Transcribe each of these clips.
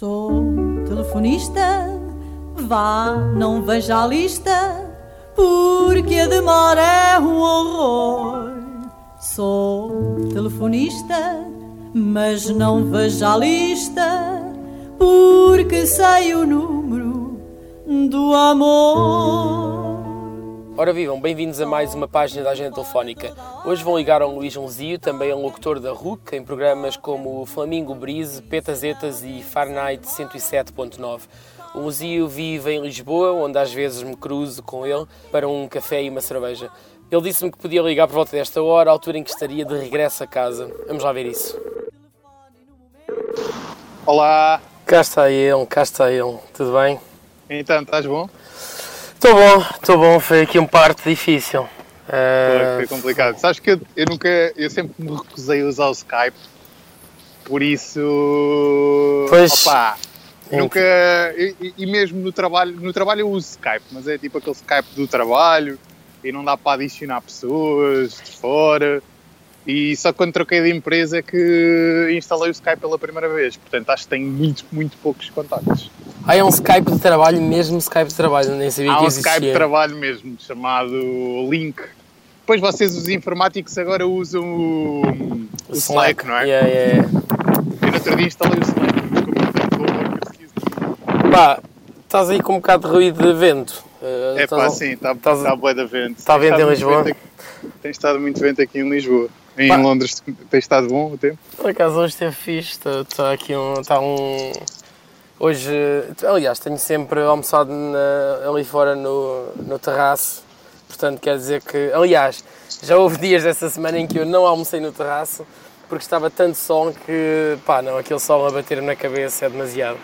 Sou telefonista, vá, não veja a lista, porque a demora é um horror. Sou telefonista, mas não veja a lista, porque sei o número do amor. Ora vivam, bem-vindos a mais uma página da Agenda Telefónica. Hoje vão ligar ao Luís Joãozio, também é um locutor da RUC, em programas como Flamingo Brise, Petazetas e Fahrenheit 107.9. O Luzio vive em Lisboa, onde às vezes me cruzo com ele para um café e uma cerveja. Ele disse-me que podia ligar por volta desta hora, à altura em que estaria de regresso a casa. Vamos lá ver isso. Olá, Cá está ele, cá está ele. Tudo bem? então estás bom? Estou bom, estou bom. Foi aqui um parte difícil. Foi, Ah, foi complicado. Sabes que eu, eu nunca, eu sempre me recusei a usar o Skype, por isso, Pois. opá, nunca, e, e- e mesmo no trabalho, no trabalho eu uso Skype, mas é tipo aquele Skype do trabalho e não dá para adicionar pessoas de fora. E só quando troquei de empresa é que instalei o Skype pela primeira vez. Portanto, acho que tenho muito, muito poucos contactos. Ah, é um Skype de trabalho, mesmo Skype de trabalho, nem sabia Há que um existia. Skype de trabalho mesmo, chamado Link. Depois vocês, os informáticos, agora usam o, o Slack, não é? Yeah, yeah. Eu no outro dia instalei o Slack, mas como eu tenho. Pá, estás aí com um bocado de ruído de vento. Uh, É pá, sim, está tá da vento. Está vento em Lisboa? vento aqui- Tem estado muito vento aqui em Lisboa. Em Pá. Londres tem estado bom o tempo? Por acaso hoje esteve fixe, está, está aqui um. Está um. Hoje, aliás, tenho sempre almoçado na- ali fora no, no terraço, portanto quer dizer que. Aliás, já houve dias dessa semana em que eu não almocei no terraço porque estava tanto sol que, pá, não, aquele sol a bater na cabeça é demasiado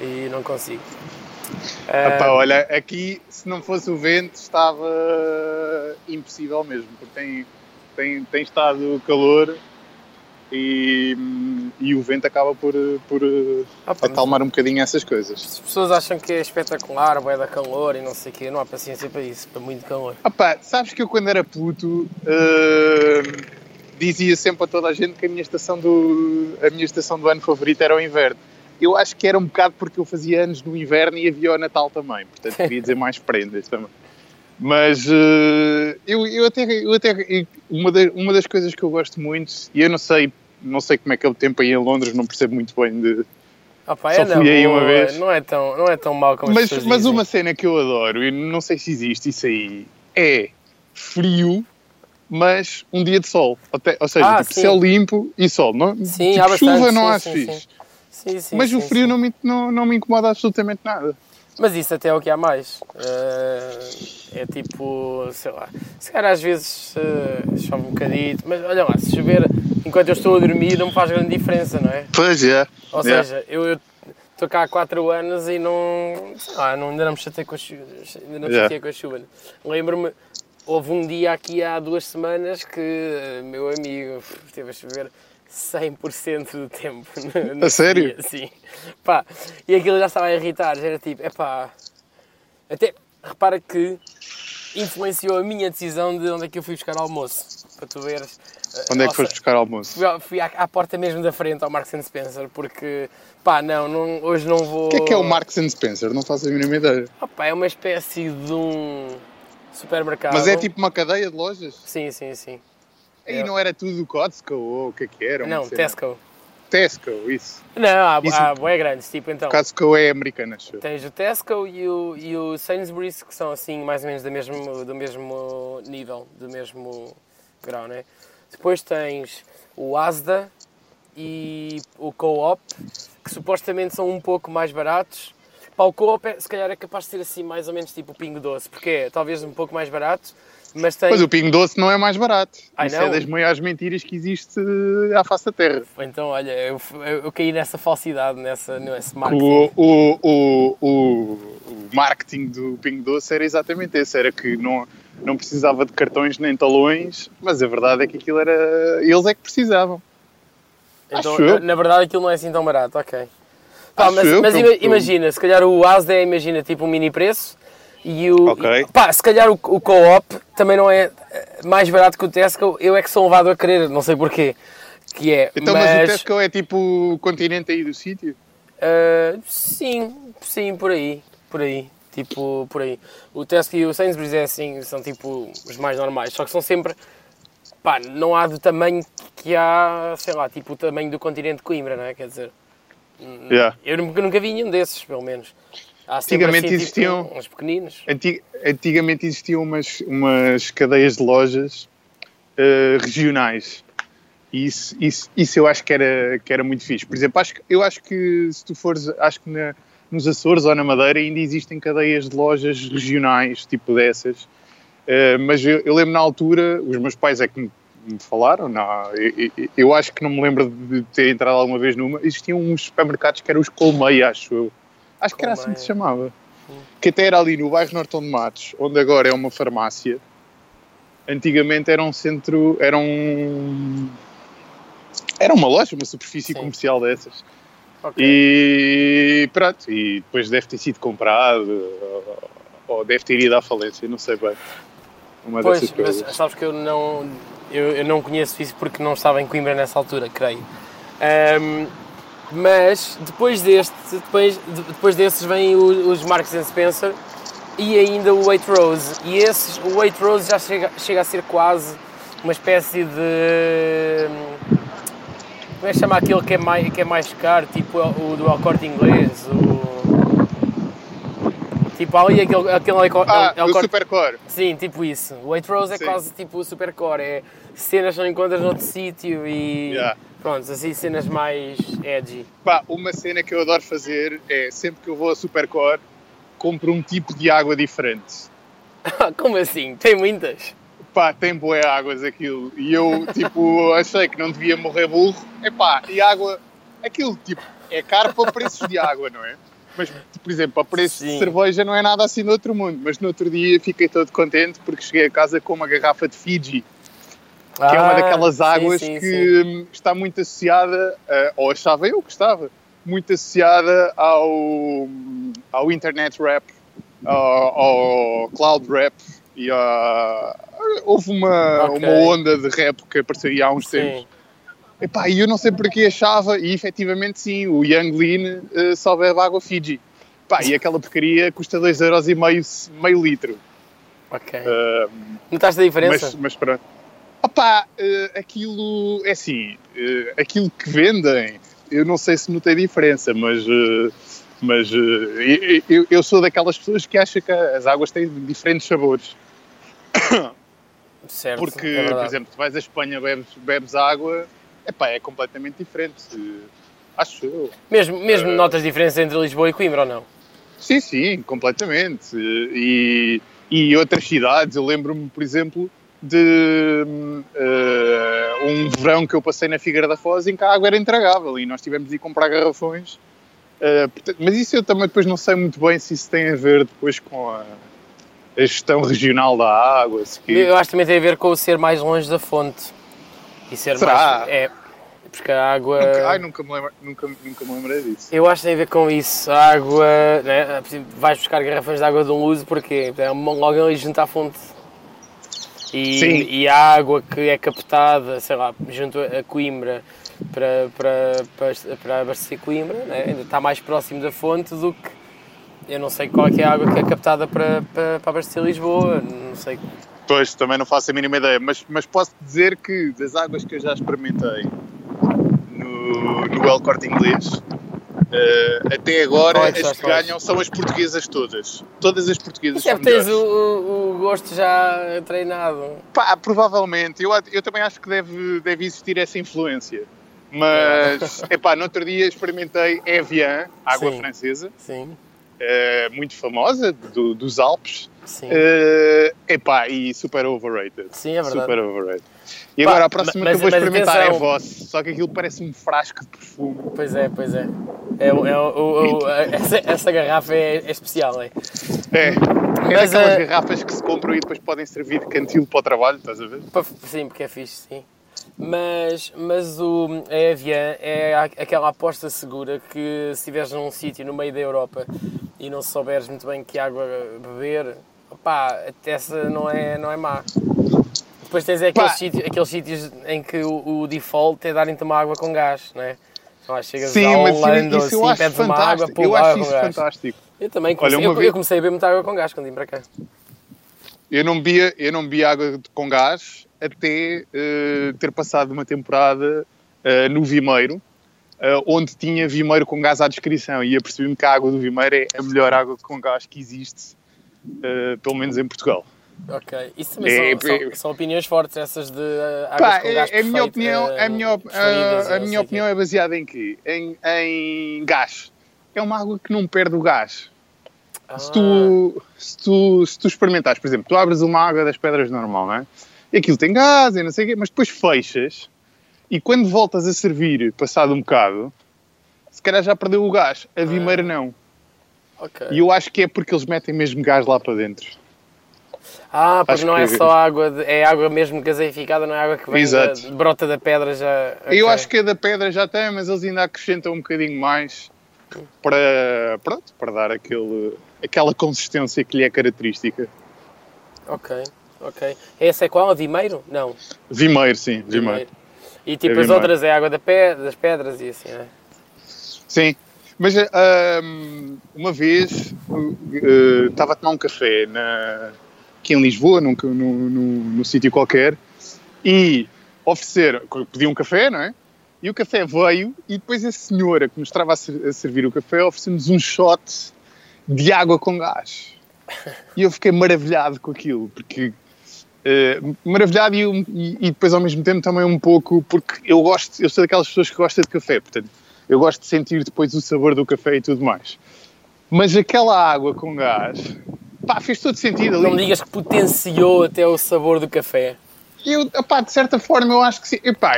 e não consigo. Ah, pá, Ah, olha, aqui, se não fosse o vento, estava impossível mesmo, porque tem, tem, tem estado calor e, e o vento acaba por, por ah, pá, acalmar um bocadinho essas coisas. As pessoas acham que é espetacular, vai dar calor e não sei o quê, não há paciência para isso, para muito calor. Ah pá, sabes que eu quando era puto ah, dizia sempre a toda a gente que a minha estação do, a minha estação do ano favorita era o inverno. Eu acho que era um bocado porque eu fazia anos no inverno e havia o Natal também, portanto queria dizer mais prendas também. Mas ah, eu, eu até, eu até uma, da- uma das coisas que eu gosto muito, e eu não sei, não sei como é que é o tempo aí em Londres, não percebo muito bem de, Ah, pá, Só é fui aí boa, uma vez. Não é tão, não é tão mau como as mas, pessoas mas dizem. uma cena que eu adoro, e não sei se existe isso aí, é frio, mas um dia de sol. Ou, seja, Ah, tipo, sim. céu limpo e sol. Não, Sim, tipo, há bastante, chuva sim, não acho sim, fixe. sim. Sim, mas o frio. Não, me, não, não me incomoda absolutamente nada. Mas isso até é o que há mais. Eh, é tipo, sei lá, se calhar às vezes eh, chove um bocadito, mas olha lá, se chover enquanto eu estou a dormir não me faz grande diferença, não é? Pois é. Ou Yeah. seja, eu estou cá há 4 anos e não, sei lá, não, ainda não me chatei com a chuva. Ainda não me Yeah. chatei com a chuva. Lembro-me, houve um dia aqui há duas semanas que eh, meu amigo esteve a chover 100% do tempo. no- no A sério? dia, Sim. Pá, e aquilo já estava a irritar, já era tipo, é pá. Até, repara que influenciou a minha decisão de onde é que eu fui buscar almoço. Para tu veres. Eh, Onde é que foste buscar almoço? Fui, fui à, à porta mesmo da frente ao Marks Spencer porque pá, não, não hoje não vou. O que é que é o Marks Spencer? Não faço a mínima ideia. Opa, é uma espécie de um supermercado. Mas é tipo uma cadeia de lojas? Sim, sim, sim. Aí É. não era tudo Costco ou o que é que era? não? Tesco. Tesco, isso. Não, há, Isso- há bué grandes, tipo então. Costco é americana, acho. Tens o Tesco e o, e o Sainsbury's que são assim mais ou menos do mesmo, do mesmo nível, do mesmo grau, né? Depois tens o Asda e o Co-op, que supostamente são um pouco mais baratos. O Co-op é- se calhar é capaz de ser assim mais ou menos tipo o Pingo Doce, porque é talvez um pouco mais barato, mas tem... Mas o Pingo Doce não é mais barato. Ai, Isso não? é das maiores mentiras que existe à face da Terra. Então, olha, eu, eu, eu caí nessa falsidade, nessa, nesse marketing. O, o, o, o, marketing do Pingo Doce era exatamente esse, era que não, não precisava de cartões nem talões, mas a verdade é que aquilo era... Eles é que precisavam. Então, Acho eu. na, na verdade, aquilo não é assim tão barato, ok. Pá, mas mas eu- que eu- imagina, se calhar o Asda é, imagina, tipo um mini preço e o. Ok. e- pá, se calhar o, o Co-op também não é eh, mais barato que o Tesco, eu é que sou levado a querer, não sei porquê. Que é. Então, mas, o Tesco é tipo o continente aí do sítio? Uh, sim, sim, por aí, por aí, tipo, por aí. O Tesco e o Sainsbury's é assim, são tipo os mais normais, só que são sempre, pá, não há do tamanho que há, sei lá, tipo o tamanho do continente de Coimbra, não é? Quer dizer, Yeah. eu nunca, vi nenhum desses, pelo menos. Antigamente assim, existiam- tipo, uns pequeninos. Antig- Antigamente existiam umas, umas cadeias de lojas eh, regionais. E isso, isso, isso eu acho que era, que era muito fixe. Por exemplo, acho, eu acho que se tu fores, acho que na- nos Açores ou na Madeira ainda existem cadeias de lojas regionais, tipo dessas. Eh, mas eu, eu lembro na altura, os meus pais é que me, me falaram, não, eu, eu- eu acho que não me lembro de ter entrado alguma vez numa. Existiam uns supermercados que eram os Colmeia, acho eu. Acho que era assim que se chamava. Que até era ali no bairro Nortão de Matos, onde agora é uma farmácia. Antigamente era um centro, era um. Era uma loja, uma superfície Sim. comercial dessas. Ok. E pronto, e depois deve ter sido comprado, ou deve ter ido à falência, não sei bem. Uma Pois, dessas mas coisas. sabes que eu não, eu, eu não conheço isso porque não estava em Coimbra nessa altura, creio. Ahm, mas depois deste, depois, de- depois desses vêm os Marks and Spencer e ainda o Waitrose. E esses, o Waitrose já chega, chega a ser quase uma espécie de. Como é que chama aquele que é mais, que é mais caro? Tipo o do El Corte Inglês? O, tipo ali aquele, aquele El Corte- Ah, El o Corte- Supercore. Sim, tipo isso. O Waitrose é Sim. quase tipo o supercore. É cenas que não encontras noutro sítio e. Yeah. Pronto, assim cenas mais edgy. Pá, uma cena que eu adoro fazer é sempre que eu vou a Supercore, compro um tipo de água diferente. Como assim? Tem muitas? Pá, tem boé águas aquilo. E eu, tipo, achei que não devia morrer burro. Epá, e água, aquilo, tipo, é caro para preços de água, não é? Mas, por exemplo, para preços de Sim. cerveja não é nada assim do outro mundo. Mas no outro dia fiquei todo contente porque cheguei a casa com uma garrafa de Fiji, que é uma Ah, daquelas sim, águas sim, que sim. está muito associada, a- ou achava eu que estava, muito associada ao, ao internet rap, ao, ao cloud rap e a, houve uma, Ok. uma onda de rap que apareceria há uns tempos. Epá, e eu não sei porque achava, e efetivamente sim, o Young Lean eh, só bebe água Fiji. Pá, e aquela porcaria custa 2,5€ meio litro. Ok. Ah, Notaste a diferença? mas, mas pronto. Opá, eh, aquilo é assim, eh, aquilo que vendem, eu não sei se notei diferença, mas, eh, mas eh, eu, eu sou daquelas pessoas que acham que as águas têm diferentes sabores. certo. Porque, é por exemplo, tu vais à Espanha, bebes, bebes água, epá, é completamente diferente. Acho eu. Mesmo, mesmo eh, notas diferença entre Lisboa e Coimbra ou não? Sim, sim, completamente. E, e outras cidades, eu lembro-me, por exemplo, de eh, um verão que eu passei na Figueira da Foz em que a água era intragável e nós tivemos de ir comprar garrafões. Eh, portanto, mas isso eu também depois não sei muito bem se isso tem a ver depois com a, a gestão regional da água. Que... Eu acho que também tem a ver com o ser mais longe da fonte. E ser Será? mais. É. Porque a água. Nunca, ai, nunca me, lembro, nunca, nunca me lembrei disso. Eu acho que tem a ver com isso. A água. Né? Exemplo, vais buscar garrafões de água de um uso porque é logo ali junto à fonte. E, Sim. e a água que é captada, sei lá, junto a Coimbra para, para, para, para abastecer Coimbra, né? ainda está mais próximo da fonte do que. Eu não sei qual é, é a água que é captada para, para, para abastecer Lisboa, não sei. Pois, também não faço a mínima ideia, mas, mas posso dizer que das águas que eu já experimentei no, no El Corte Inglês, eh, até agora é as que ganham são as portuguesas todas. Todas as portuguesas Isso é são tens o, o, o gosto já treinado. Pá, provavelmente. Eu, eu também acho que deve, deve existir essa influência. Mas, epá, no outro dia experimentei Evian, água Sim. francesa, Sim, eh, muito famosa, do- dos Alpes. sim. Eh, epá, e super overrated. Sim, é verdade. Super overrated. E Pá, agora a próxima mas- que eu vou experimentar é atenção. Voss, só que aquilo parece um frasco de perfume. Pois é, pois é. é, é o- essa, essa garrafa é, é especial, é? É, é Mas, daquelas eh, garrafas que se compram e depois podem servir de cantil para o trabalho, estás a ver? Sim, porque é fixe, sim. Mas, mas o, a Evian é aquela aposta segura que se estiveres num sítio no meio da Europa e não souberes muito bem que água beber, até essa não é, não é má. Depois tens aqueles, Pá. sítios, aqueles sítios em que o, o default é darem-te uma água com gás, não é? Ah, chegas Sim, a mas Holanda, isso eu assim, pedes uma água, pô, Eu água acho com isso gás. fantástico. Eu também comecei, Olha, eu, eu comecei a beber muita água com gás quando vim para cá. Eu não bebia, eu não bebia água com gás até eh, ter passado uma temporada eh, no Vimeiro, eh, onde tinha Vimeiro com gás à descrição e apercebi-me que a água do Vimeiro é a melhor água com gás que existe, pelo menos em Portugal. Ok. Isso também É, são, é- são, são opiniões fortes, essas de uh, Pá, com gás é- a minha opinião, eh, a minha, op- a- a minha opinião é baseada em quê? Em, em gás. É uma água que não perde o gás. quê. Se Ah, tu, se, tu, se tu experimentares, por exemplo, tu abres uma água das pedras normal, não é? E aquilo tem gás e não sei o quê, mas depois fechas e quando voltas a servir, passado um bocado, se calhar já perdeu o gás. A vimeira não. ok. E eu acho que é porque eles metem mesmo gás lá para dentro. Ah, porque não é que- só água, de- é água mesmo gaseificada, não é água que vem da, brota da pedra já. Eu ok. acho que a da pedra já tem, mas eles ainda acrescentam um bocadinho mais para, pronto, para dar aquele, aquela consistência que lhe é característica. Ok, ok. Essa é qual? A Vimeiro? Não. Vimeiro, sim, vimeiro. E tipo, É as Vimeiro. outras é água da pe- das pedras e assim, não é? Sim, mas ahm, uma vez uh, estava a tomar um café na, aqui em Lisboa, num, num, num, num sítio qualquer, e ofereceram, pedi um café, não é? E o café veio, e depois a senhora que nos estava a, ser- a servir o café ofereceu-nos um shot de água com gás. E eu fiquei maravilhado com aquilo, porque. Eh, maravilhado e, e- depois ao mesmo tempo também um pouco porque eu gosto, eu sou daquelas pessoas que gostam de café, portanto eu gosto de sentir depois o sabor do café e tudo mais. Mas aquela água com gás, pá, fez todo sentido ali. Não me digas que potenciou até o sabor do café. Eu, epá, de certa forma, eu acho que sim. Epá,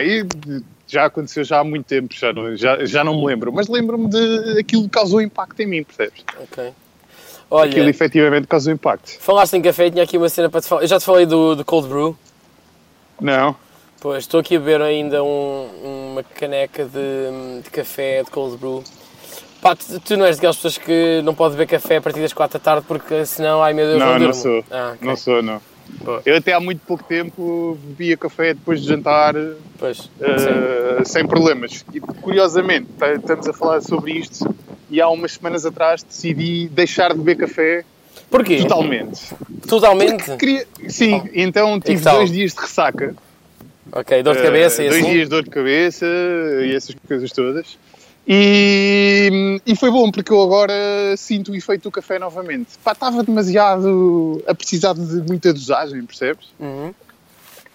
já aconteceu já há muito tempo, já não, já, já não me lembro, mas lembro-me de aquilo que causou impacto em mim, percebes? Ok. Olha, Aquilo efetivamente causou impacto. falaste em café, tinha aqui uma cena para te falar. Eu já te falei do, do Cold Brew. Não? Pois, estou aqui a beber ainda um- uma caneca de, de café de cold brew. Pá, tu, tu não és daquelas pessoas que não pode beber café a partir das 4 da tarde porque senão, ai meu Deus, Não, não, não sou. Ah, ok. Não sou, não. Boa. Eu até há muito pouco tempo bebia café depois de jantar Pois. Uh, sem problemas. E curiosamente, tá- estamos a falar sobre isto e há umas semanas atrás decidi deixar de beber café Porquê? totalmente. Totalmente? Queria, sim, então tive dois dias de ressaca. Ok, dor de cabeça Uh, e Dois assim? dias de dor de cabeça e essas coisas todas. E, e foi bom porque eu agora sinto o efeito do café novamente. Pá, estava demasiado a precisar de muita dosagem, percebes? Uhum.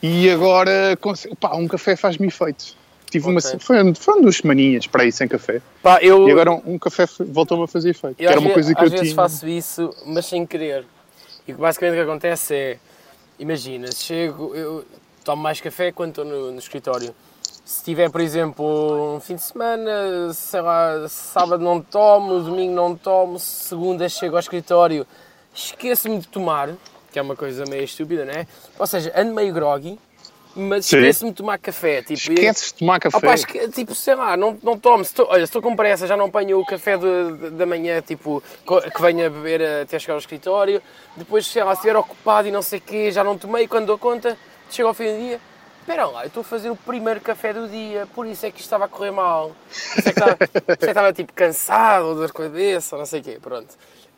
E agora, pá, um café faz-me efeito. Tive uma, Ok. foi, foram duas semaninhas para aí sem café. Pá, eu, E agora um, um café voltou-me a fazer efeito. eu que era às, uma coisa que às eu vezes tinha. faço isso, mas sem querer. E basicamente o que acontece é, imagina, chego, eu tomo mais café quando estou no, no escritório. Se tiver, por exemplo, um fim de semana, sei lá, sábado não tomo, domingo não tomo, segunda chego ao escritório, esqueço-me de tomar, que é uma coisa meio estúpida, não é? Ou seja, ando meio groggy, mas Sim. esqueço-me de tomar café. Tipo, Esqueces de tomar café. Opa, esque- tipo, sei lá, não, não tomo. Se tô- olha, se estou com pressa, já não apanho o café de- da manhã, tipo, que venho a beber até chegar ao escritório. Depois, sei lá, se estiver ocupado e não sei o quê, já não tomei. Quando dou conta, chego ao fim do dia. Espera lá, eu estou a fazer o primeiro café do dia, por isso é que isto estava a correr mal. Por isso é que estava, é que estava tipo, cansado, ou dor de cabeça, não sei o quê, pronto.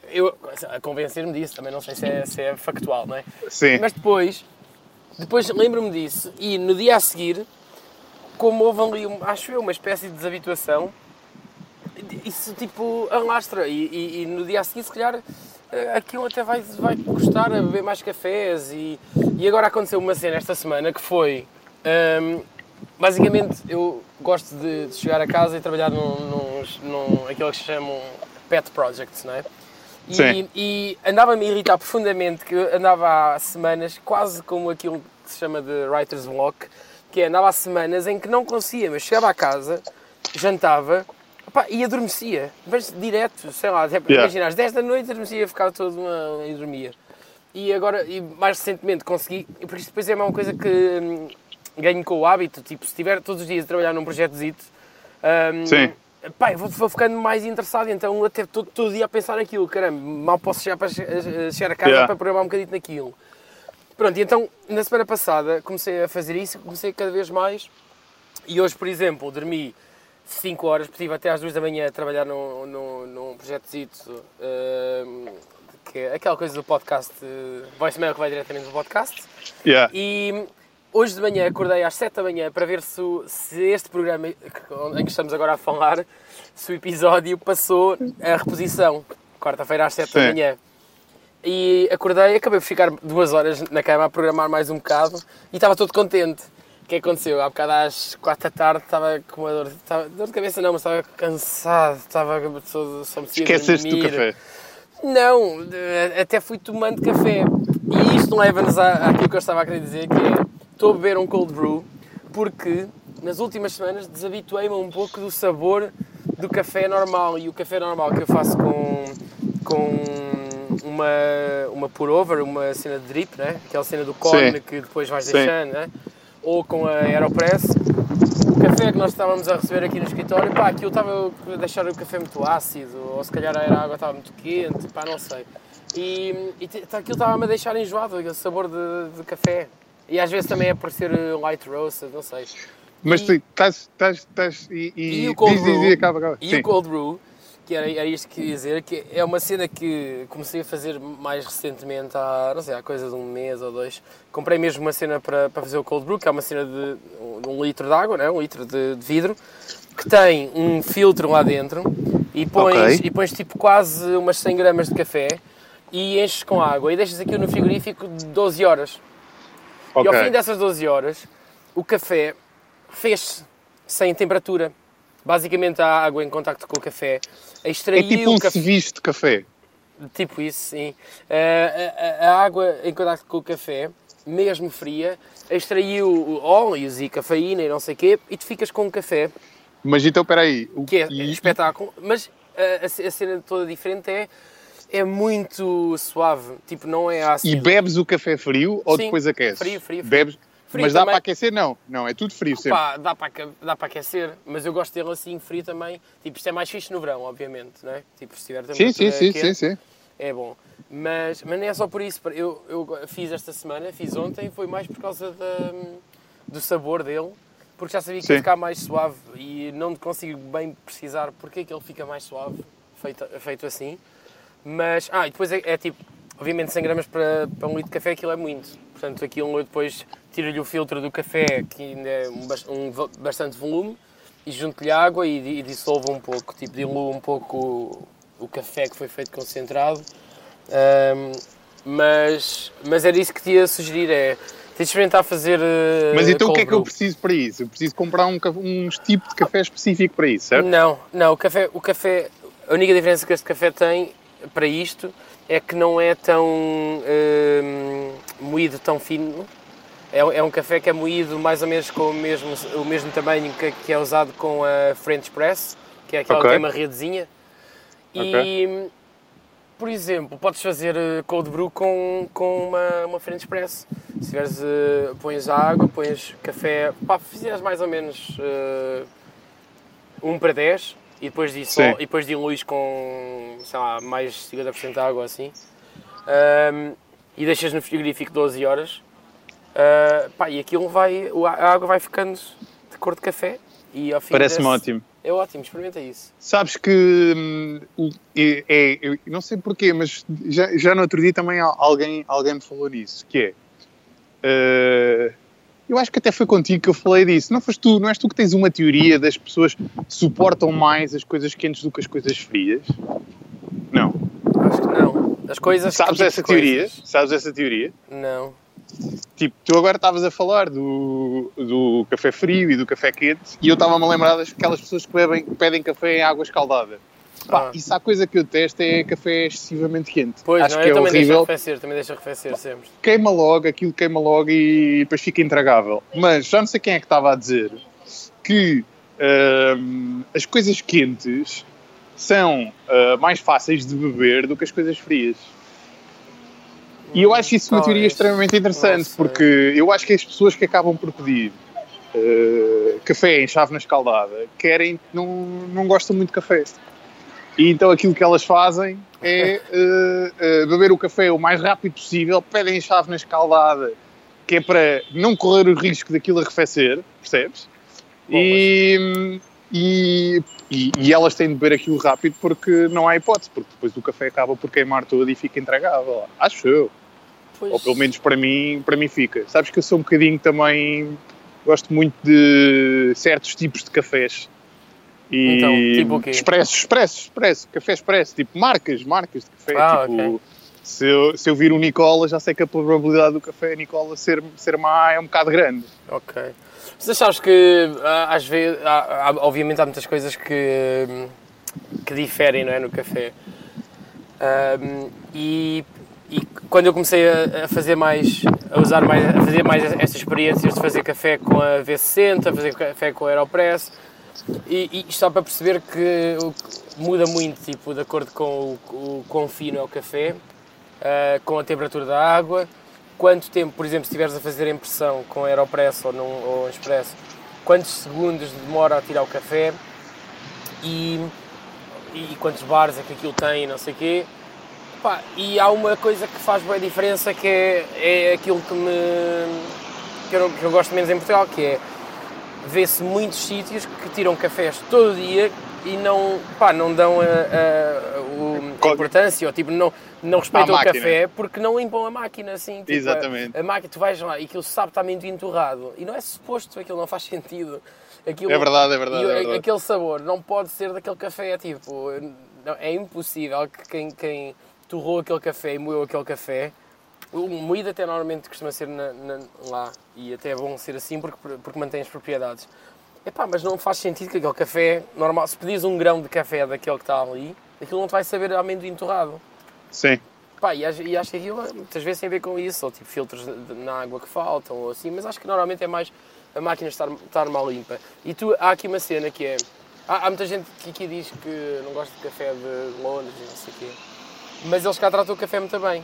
Eu, a convencer-me disso, também não sei se é, se é factual, não é? Sim. Mas depois, depois lembro-me disso. E no dia a seguir, como houve ali, acho eu, uma espécie de desabituação, isso tipo alastra. E, e- e no dia a seguir, se calhar, eh, aquilo até vai, vai custar a beber mais cafés. E, e agora aconteceu uma cena esta semana que foi, hum, basicamente eu gosto de, de chegar a casa e trabalhar num, num, num aquilo que se chamam pet projects, não é? E, e andava-me a irritar profundamente que andava há semanas, quase como aquilo que se chama de writer's block, que é andava há semanas em que não conseguia, mas chegava à casa, jantava opá, e adormecia, mas direto, sei lá, Yeah. imagina, às 10 da noite adormecia, ficava todo uma, e dormia. E agora, e mais recentemente consegui, e porque isto depois é uma coisa que hum, ganho com o hábito, tipo, se estiver todos os dias a trabalhar num projetozito, hum, Sim. Pá, vou, vou ficando mais interessado, então até todo, todo dia a pensar naquilo, caramba, mal posso chegar, para, che- chegar a casa Yeah. para programar um bocadinho naquilo. Pronto, e então na semana passada comecei a fazer isso, comecei cada vez mais, e hoje, por exemplo, dormi 5 horas, estive até às 2 da manhã a trabalhar num, num, num projetozito, uh, que é aquela coisa do podcast, uh, voicemail que vai diretamente do podcast. Yeah. E hoje de manhã acordei às 7 da manhã para ver se, se este programa em que estamos agora a falar, se o episódio passou a reposição, quarta-feira às 7 da Sim. manhã. E acordei, acabei por ficar duas horas na cama a programar mais um bocado e estava todo contente. O que é aconteceu? Há bocado às 4 da tarde estava com uma dor, estava, dor de cabeça não, mas estava cansado, estava todo, só me Esqueceste do café. Não, de- até fui tomando café. E isto leva-nos àquilo que eu estava a querer dizer, que é, estou a beber um cold brew, porque nas últimas semanas desabituei-me um pouco do sabor do café normal. E o café normal que eu faço com, com uma, uma pour-over, uma cena de drip, né? aquela cena do cone que depois vais Sim. deixando, né? ou com a Aeropress, o café que nós estávamos a receber aqui no escritório, pá, aquilo estava a deixar o café muito ácido, ou se calhar a água estava muito quente, pá, não sei. E, e te- aquilo estava-me a deixar enjoado, aquele sabor de, de café. E às vezes também é por ser uh, light roasted, não sei. Mas tu estás. estás, estás e, e, E o cold diz, brew, diz, acaba, acaba. e Sim. o cold brew, que era, era isto que ia dizer, que é uma cena que comecei a fazer mais recentemente, há, não sei, há coisa de um mês ou dois. Comprei mesmo uma cena para, para fazer o cold brew, que é uma cena de, de um litro de água, né? um litro de, de vidro, que tem um filtro lá dentro e pões, Ok. e pões tipo quase umas 100 gramas de café e enches com água e deixas aquilo no frigorífico de 12 horas. E Ok. ao fim dessas 12 horas, o café fez-se sem temperatura. Basicamente, a água em contacto com o café É extraiu tipo um o café. ceviche de café. Tipo isso, sim. Eh, a, a- a água em contacto com o café, mesmo fria, extraiu óleos e cafeína e não sei o quê, e tu ficas com um café Mas então, espera o que é e- espetáculo. Mas eh, a, a cena toda diferente é, é muito suave. Tipo, não é E ácido. bebes o café frio ou Sim, depois aqueces? frio, frio, frio. Bebes, Frio mas dá também. para aquecer? Não, não, é tudo frio sempre. Pá, dá para, dá para aquecer, mas eu gosto dele assim frio também. Tipo, isto é mais fixe no verão, obviamente, não é? Tipo, se tiver sim, temperatura sim, sim, quente, sim, sim. é bom. Mas, mas não é só por isso. Eu, eu fiz esta semana, fiz ontem, foi mais por causa da, do sabor dele, porque já sabia que ia ficar mais suave e não consigo bem precisar porque é que ele fica mais suave, feito, feito assim. Mas, ah, e depois é, é tipo, obviamente 100 gramas para, para um litro de café, aquilo é muito. Portanto, aquilo eu depois tiro-lhe o filtro do café, que ainda é um, um bastante volume, e junto-lhe água e, e dissolvo um pouco, tipo, diluo um pouco o, o café que foi feito concentrado. Ahm, mas, mas era isso que te ia sugerir, é, tens de experimentar fazer eh, Mas então o que é que eu preciso para isso? Eu preciso comprar um, um tipo de café específico para isso, certo? Não, não, o café, o café, a única diferença que este café tem para isto é que não é tão hum, moído tão fino. É, é um café que é moído mais ou menos com o mesmo, o mesmo tamanho que, que é usado com a French Press, que é aquela Ok. que tem uma redezinha. E, por exemplo, podes fazer eh, cold brew com, com uma, uma French Press. Se tiveres, eh, pões água, pões café, pá, fizeres mais ou menos eh, 1 para 10 e depois, dissol, Sim. e depois diluís com, sei lá, mais 50% de água assim. Ahm, e deixas no frigorífico 12 horas. Ah, pá, e aquilo vai, a água vai ficando de cor de café. E ao fim Parece-me ótimo. É ótimo, experimenta isso. Sabes que hum, é, é- não sei porquê, mas já, já no outro dia também al- alguém, alguém me falou nisso, que é eh, eu acho que até foi contigo que eu falei disso. Não foste tu, não és tu que tens uma teoria das pessoas suportam mais as coisas quentes do que as coisas frias? Não. Acho que não. As coisas. Sabes que tipo essa teoria? coisas? Sabes essa teoria? Não. Tipo, tu agora estavas a falar do, do café frio e do café quente e eu estava-me a lembrar daquelas pessoas que, bebem, que pedem café em água escaldada. Pá, Ah. isso há coisa que eu testo é café excessivamente quente. Pois, Acho não, que eu é também deixo horrível. arrefecer, também deixo arrefecer sempre. Queima logo, aquilo queima logo e depois fica intragável. Mas já não sei quem é que estava a dizer que hum, as coisas quentes são ah, mais fáceis de beber do que as coisas frias. E eu acho isso uma teoria extremamente interessante, porque eu acho que as pessoas que acabam por pedir eh, café em chávena escaldada querem, não, não gostam muito de café. E então aquilo que elas fazem é eh, eh, beber o café o mais rápido possível, pedem em chávena escaldada, que é para não correr o risco daquilo arrefecer, percebes? Bom, e, e, e, e, elas têm de beber aquilo rápido porque não há hipótese, porque depois o café acaba por queimar todo e fica entregável. Acho eu. Pois. Ou pelo menos para mim, para mim fica. Sabes que eu sou um bocadinho também. Gosto muito de certos tipos de cafés. E então, tipo o quê? Expresso, expresso, expresso, café expresso, tipo marcas, marcas de café. Ah, tipo, okay. se, eu, se eu vir um Nicola, já sei que a probabilidade do café Nicola ser, ser má é um bocado grande. Ok. Mas achaste que ah, às vezes, há, há, obviamente há muitas coisas que, que diferem não é, no café. Um, e, e quando eu comecei a, a, fazer mais, a usar mais, a fazer mais essas experiências de fazer café com a V60, fazer café com a Aeropress, e, e só para perceber que muda muito, tipo, de acordo com o, o quão fino é o café, uh, com a temperatura da água, quanto tempo, por exemplo, se estiveres a fazer a impressão com Aeropress ou, num, ou Expresso, quantos segundos demora a tirar o café e, e quantos bares é que aquilo tem não sei o quê. Pá, e há uma coisa que faz boa diferença que é, é aquilo que me que eu, que eu gosto menos em Portugal, que é vê-se muitos sítios que tiram cafés todo dia e não, pá, não dão a, a, a importância, ou tipo, não, não respeitam o café porque não limpam a máquina, assim. Tipo, Exatamente. A, a, máquina, tu vais lá e aquilo sabe está amendoim entorrado e não é suposto, aquilo não faz sentido. Aquilo, é verdade, é verdade, e, é verdade. Aquele sabor não pode ser daquele café, tipo, não, é impossível que quem, quem torrou aquele café e moeu aquele café o moído até normalmente costuma ser na, na, lá e até é bom ser assim porque, porque mantém as propriedades. Epá, mas não faz sentido que aquele café normal, se pedis um grão de café daquele que está ali, aquilo não te vai saber amendoim torrado. Sim. Pá, e, acho, e acho que aquilo muitas vezes tem a ver com isso, ou tipo filtros na água que faltam, ou assim, mas acho que normalmente é mais a máquina estar, estar mal limpa. E tu, há aqui uma cena que é. Há, há muita gente que aqui diz que não gosta de café de Londres e não sei o quê, mas eles cá tratam o café muito bem.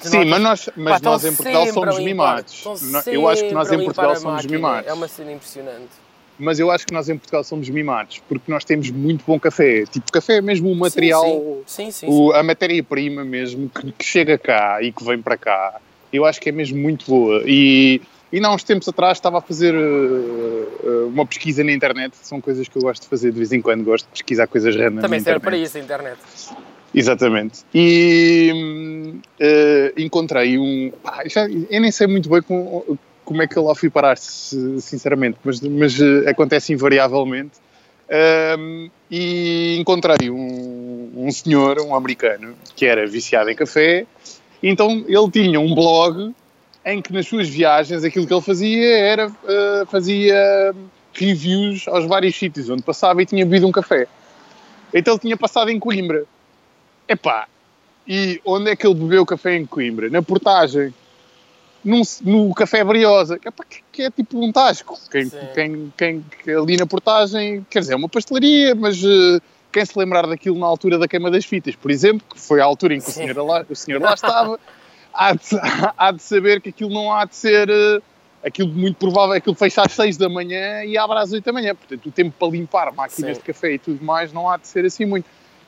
Sim, mas nós, mas Pá, nós em Portugal somos mimados. Eu acho que nós em Portugal somos mimados. É uma cena impressionante. Mas eu acho que nós em Portugal somos mimados, porque nós temos muito bom café. Tipo, café é mesmo o material, sim, sim. Sim, a matéria-prima mesmo, que, que, chega cá e que vem para cá. Eu acho que é mesmo muito boa. E, e não, uns tempos atrás estava a fazer uh, uma pesquisa na internet, são coisas que eu gosto de fazer de vez em quando, gosto de pesquisar coisas random Também serve para isso a internet. Exatamente. E uh, encontrei um. Pá, já, eu nem sei muito bem com, como é que eu lá fui parar, sinceramente, mas, mas uh, acontece invariavelmente. Uh, e encontrei um, um senhor, um americano, que era viciado em café. Então ele tinha um blog em que nas suas viagens aquilo que ele fazia era uh, fazia reviews aos vários sítios onde passava e tinha bebido um café. Então ele tinha passado em Coimbra Epá, e onde é que ele bebeu o café em Coimbra? Na portagem. Num, no Café Briosa, que, que é tipo um tasco. Quem, quem, quem, ali na portagem, quer dizer, é uma pastelaria, mas uh, quem se lembrar daquilo na altura da queima das fitas, por exemplo, que foi a altura em que o senhor, lá, o senhor lá estava, há de, há de, saber que aquilo não há de ser. Uh, aquilo muito provável é que ele fecha às 6 da manhã e abre às 8 da manhã. Portanto, o tempo para limpar máquinas Sim. de café e tudo mais não há de ser assim muito.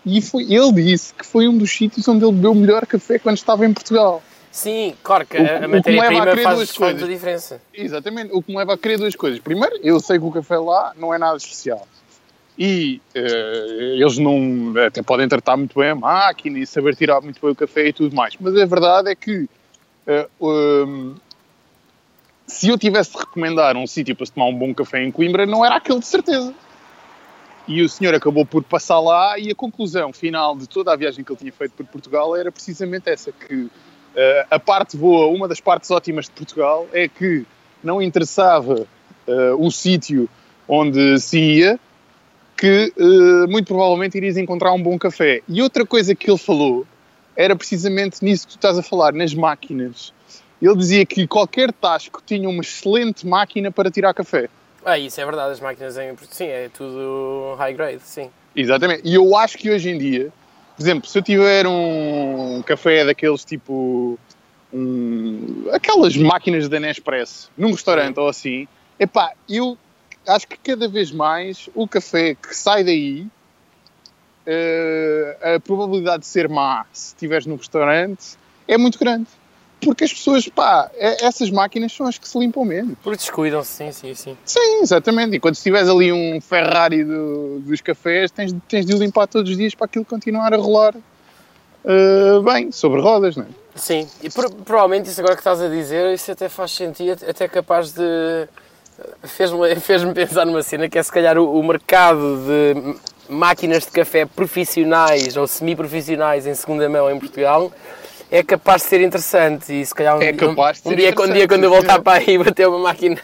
E foi, ele disse que foi um dos sítios onde ele bebeu o melhor café quando estava em Portugal. Sim, claro que o, a matéria-prima faz, faz muita diferença. Exatamente, o que me leva a querer duas coisas. Primeiro, eu sei que o café lá não é nada especial. E uh, eles não até podem tratar muito bem a máquina e saber tirar muito bem o café e tudo mais. Mas a verdade é que uh, um, se eu tivesse de recomendar um sítio para se tomar um bom café em Coimbra, não era aquele de certeza. E o senhor acabou por passar lá e a conclusão final de toda a viagem que ele tinha feito por Portugal era precisamente essa, que uh, a parte boa, uma das partes ótimas de Portugal é que não interessava uh, o sítio onde se ia, que uh, muito provavelmente irias encontrar um bom café. E outra coisa que ele falou era precisamente nisso que tu estás a falar, nas máquinas. Ele dizia que qualquer tasco tinha uma excelente máquina para tirar café. Ah, isso é verdade, as máquinas em. Sim, é tudo high grade, sim. Exatamente. E eu acho que hoje em dia, por exemplo, se eu tiver um café daqueles tipo. Um, aquelas máquinas da Nespresso num restaurante ou assim, epá, eu acho que cada vez mais o café que sai daí, uh, a probabilidade de ser má se estiveres num restaurante é muito grande. Porque as pessoas, pá, é- essas máquinas são as que se limpam menos. Porque descuidam-se, sim, sim, sim. Sim, exatamente. E quando tiveres ali um Ferrari do- dos cafés, tens, tens de o limpar todos os dias para aquilo continuar a rolar uh, bem, sobre rodas, não é? Sim, e pro- provavelmente isso agora que estás a dizer, isso até faz sentido, até capaz de. Fez-me fez pensar numa cena que é se calhar o, o mercado de máquinas de café profissionais ou semi-profissionais em segunda mão em Portugal é capaz de ser interessante e se calhar um, É dia- um, ser dia, um dia quando eu voltar para aí bater uma máquina,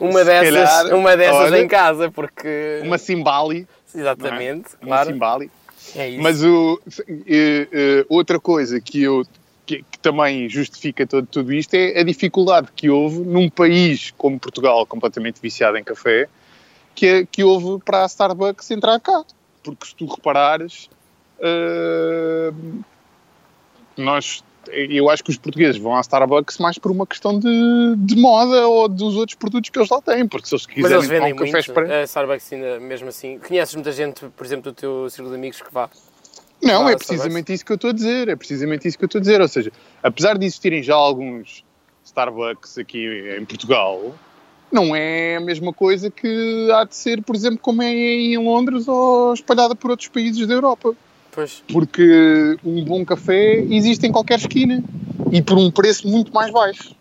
uma Se dessas, calhar, uma dessas olha, em casa, porque. Uma Cimbali, Exatamente, uma claro. Cimbali. É isso. Mas o, eh, eh, outra coisa que, eu, que, que também justifica todo, tudo isto é a dificuldade que houve num país como Portugal, completamente viciado em café, que, é- que houve para a Starbucks entrar cá. Porque se tu reparares, eh, nós, eu acho que os portugueses vão à Starbucks mais por uma questão de, de moda ou dos outros produtos que eles lá têm. Porque se eles Mas quiserem eles vendem um café muito, expresso- a Starbucks ainda mesmo assim. Conheces muita gente, por exemplo, do teu círculo de amigos que vá? Não, Ah, é precisamente isso que eu estou a dizer. É precisamente isso que eu estou a dizer. Ou seja, apesar de existirem já alguns Starbucks aqui em Portugal, não é a mesma coisa que há de ser, por exemplo, como é em Londres ou espalhada por outros países da Europa. Pois, Porque um bom café existe em qualquer esquina e por um preço muito mais baixo.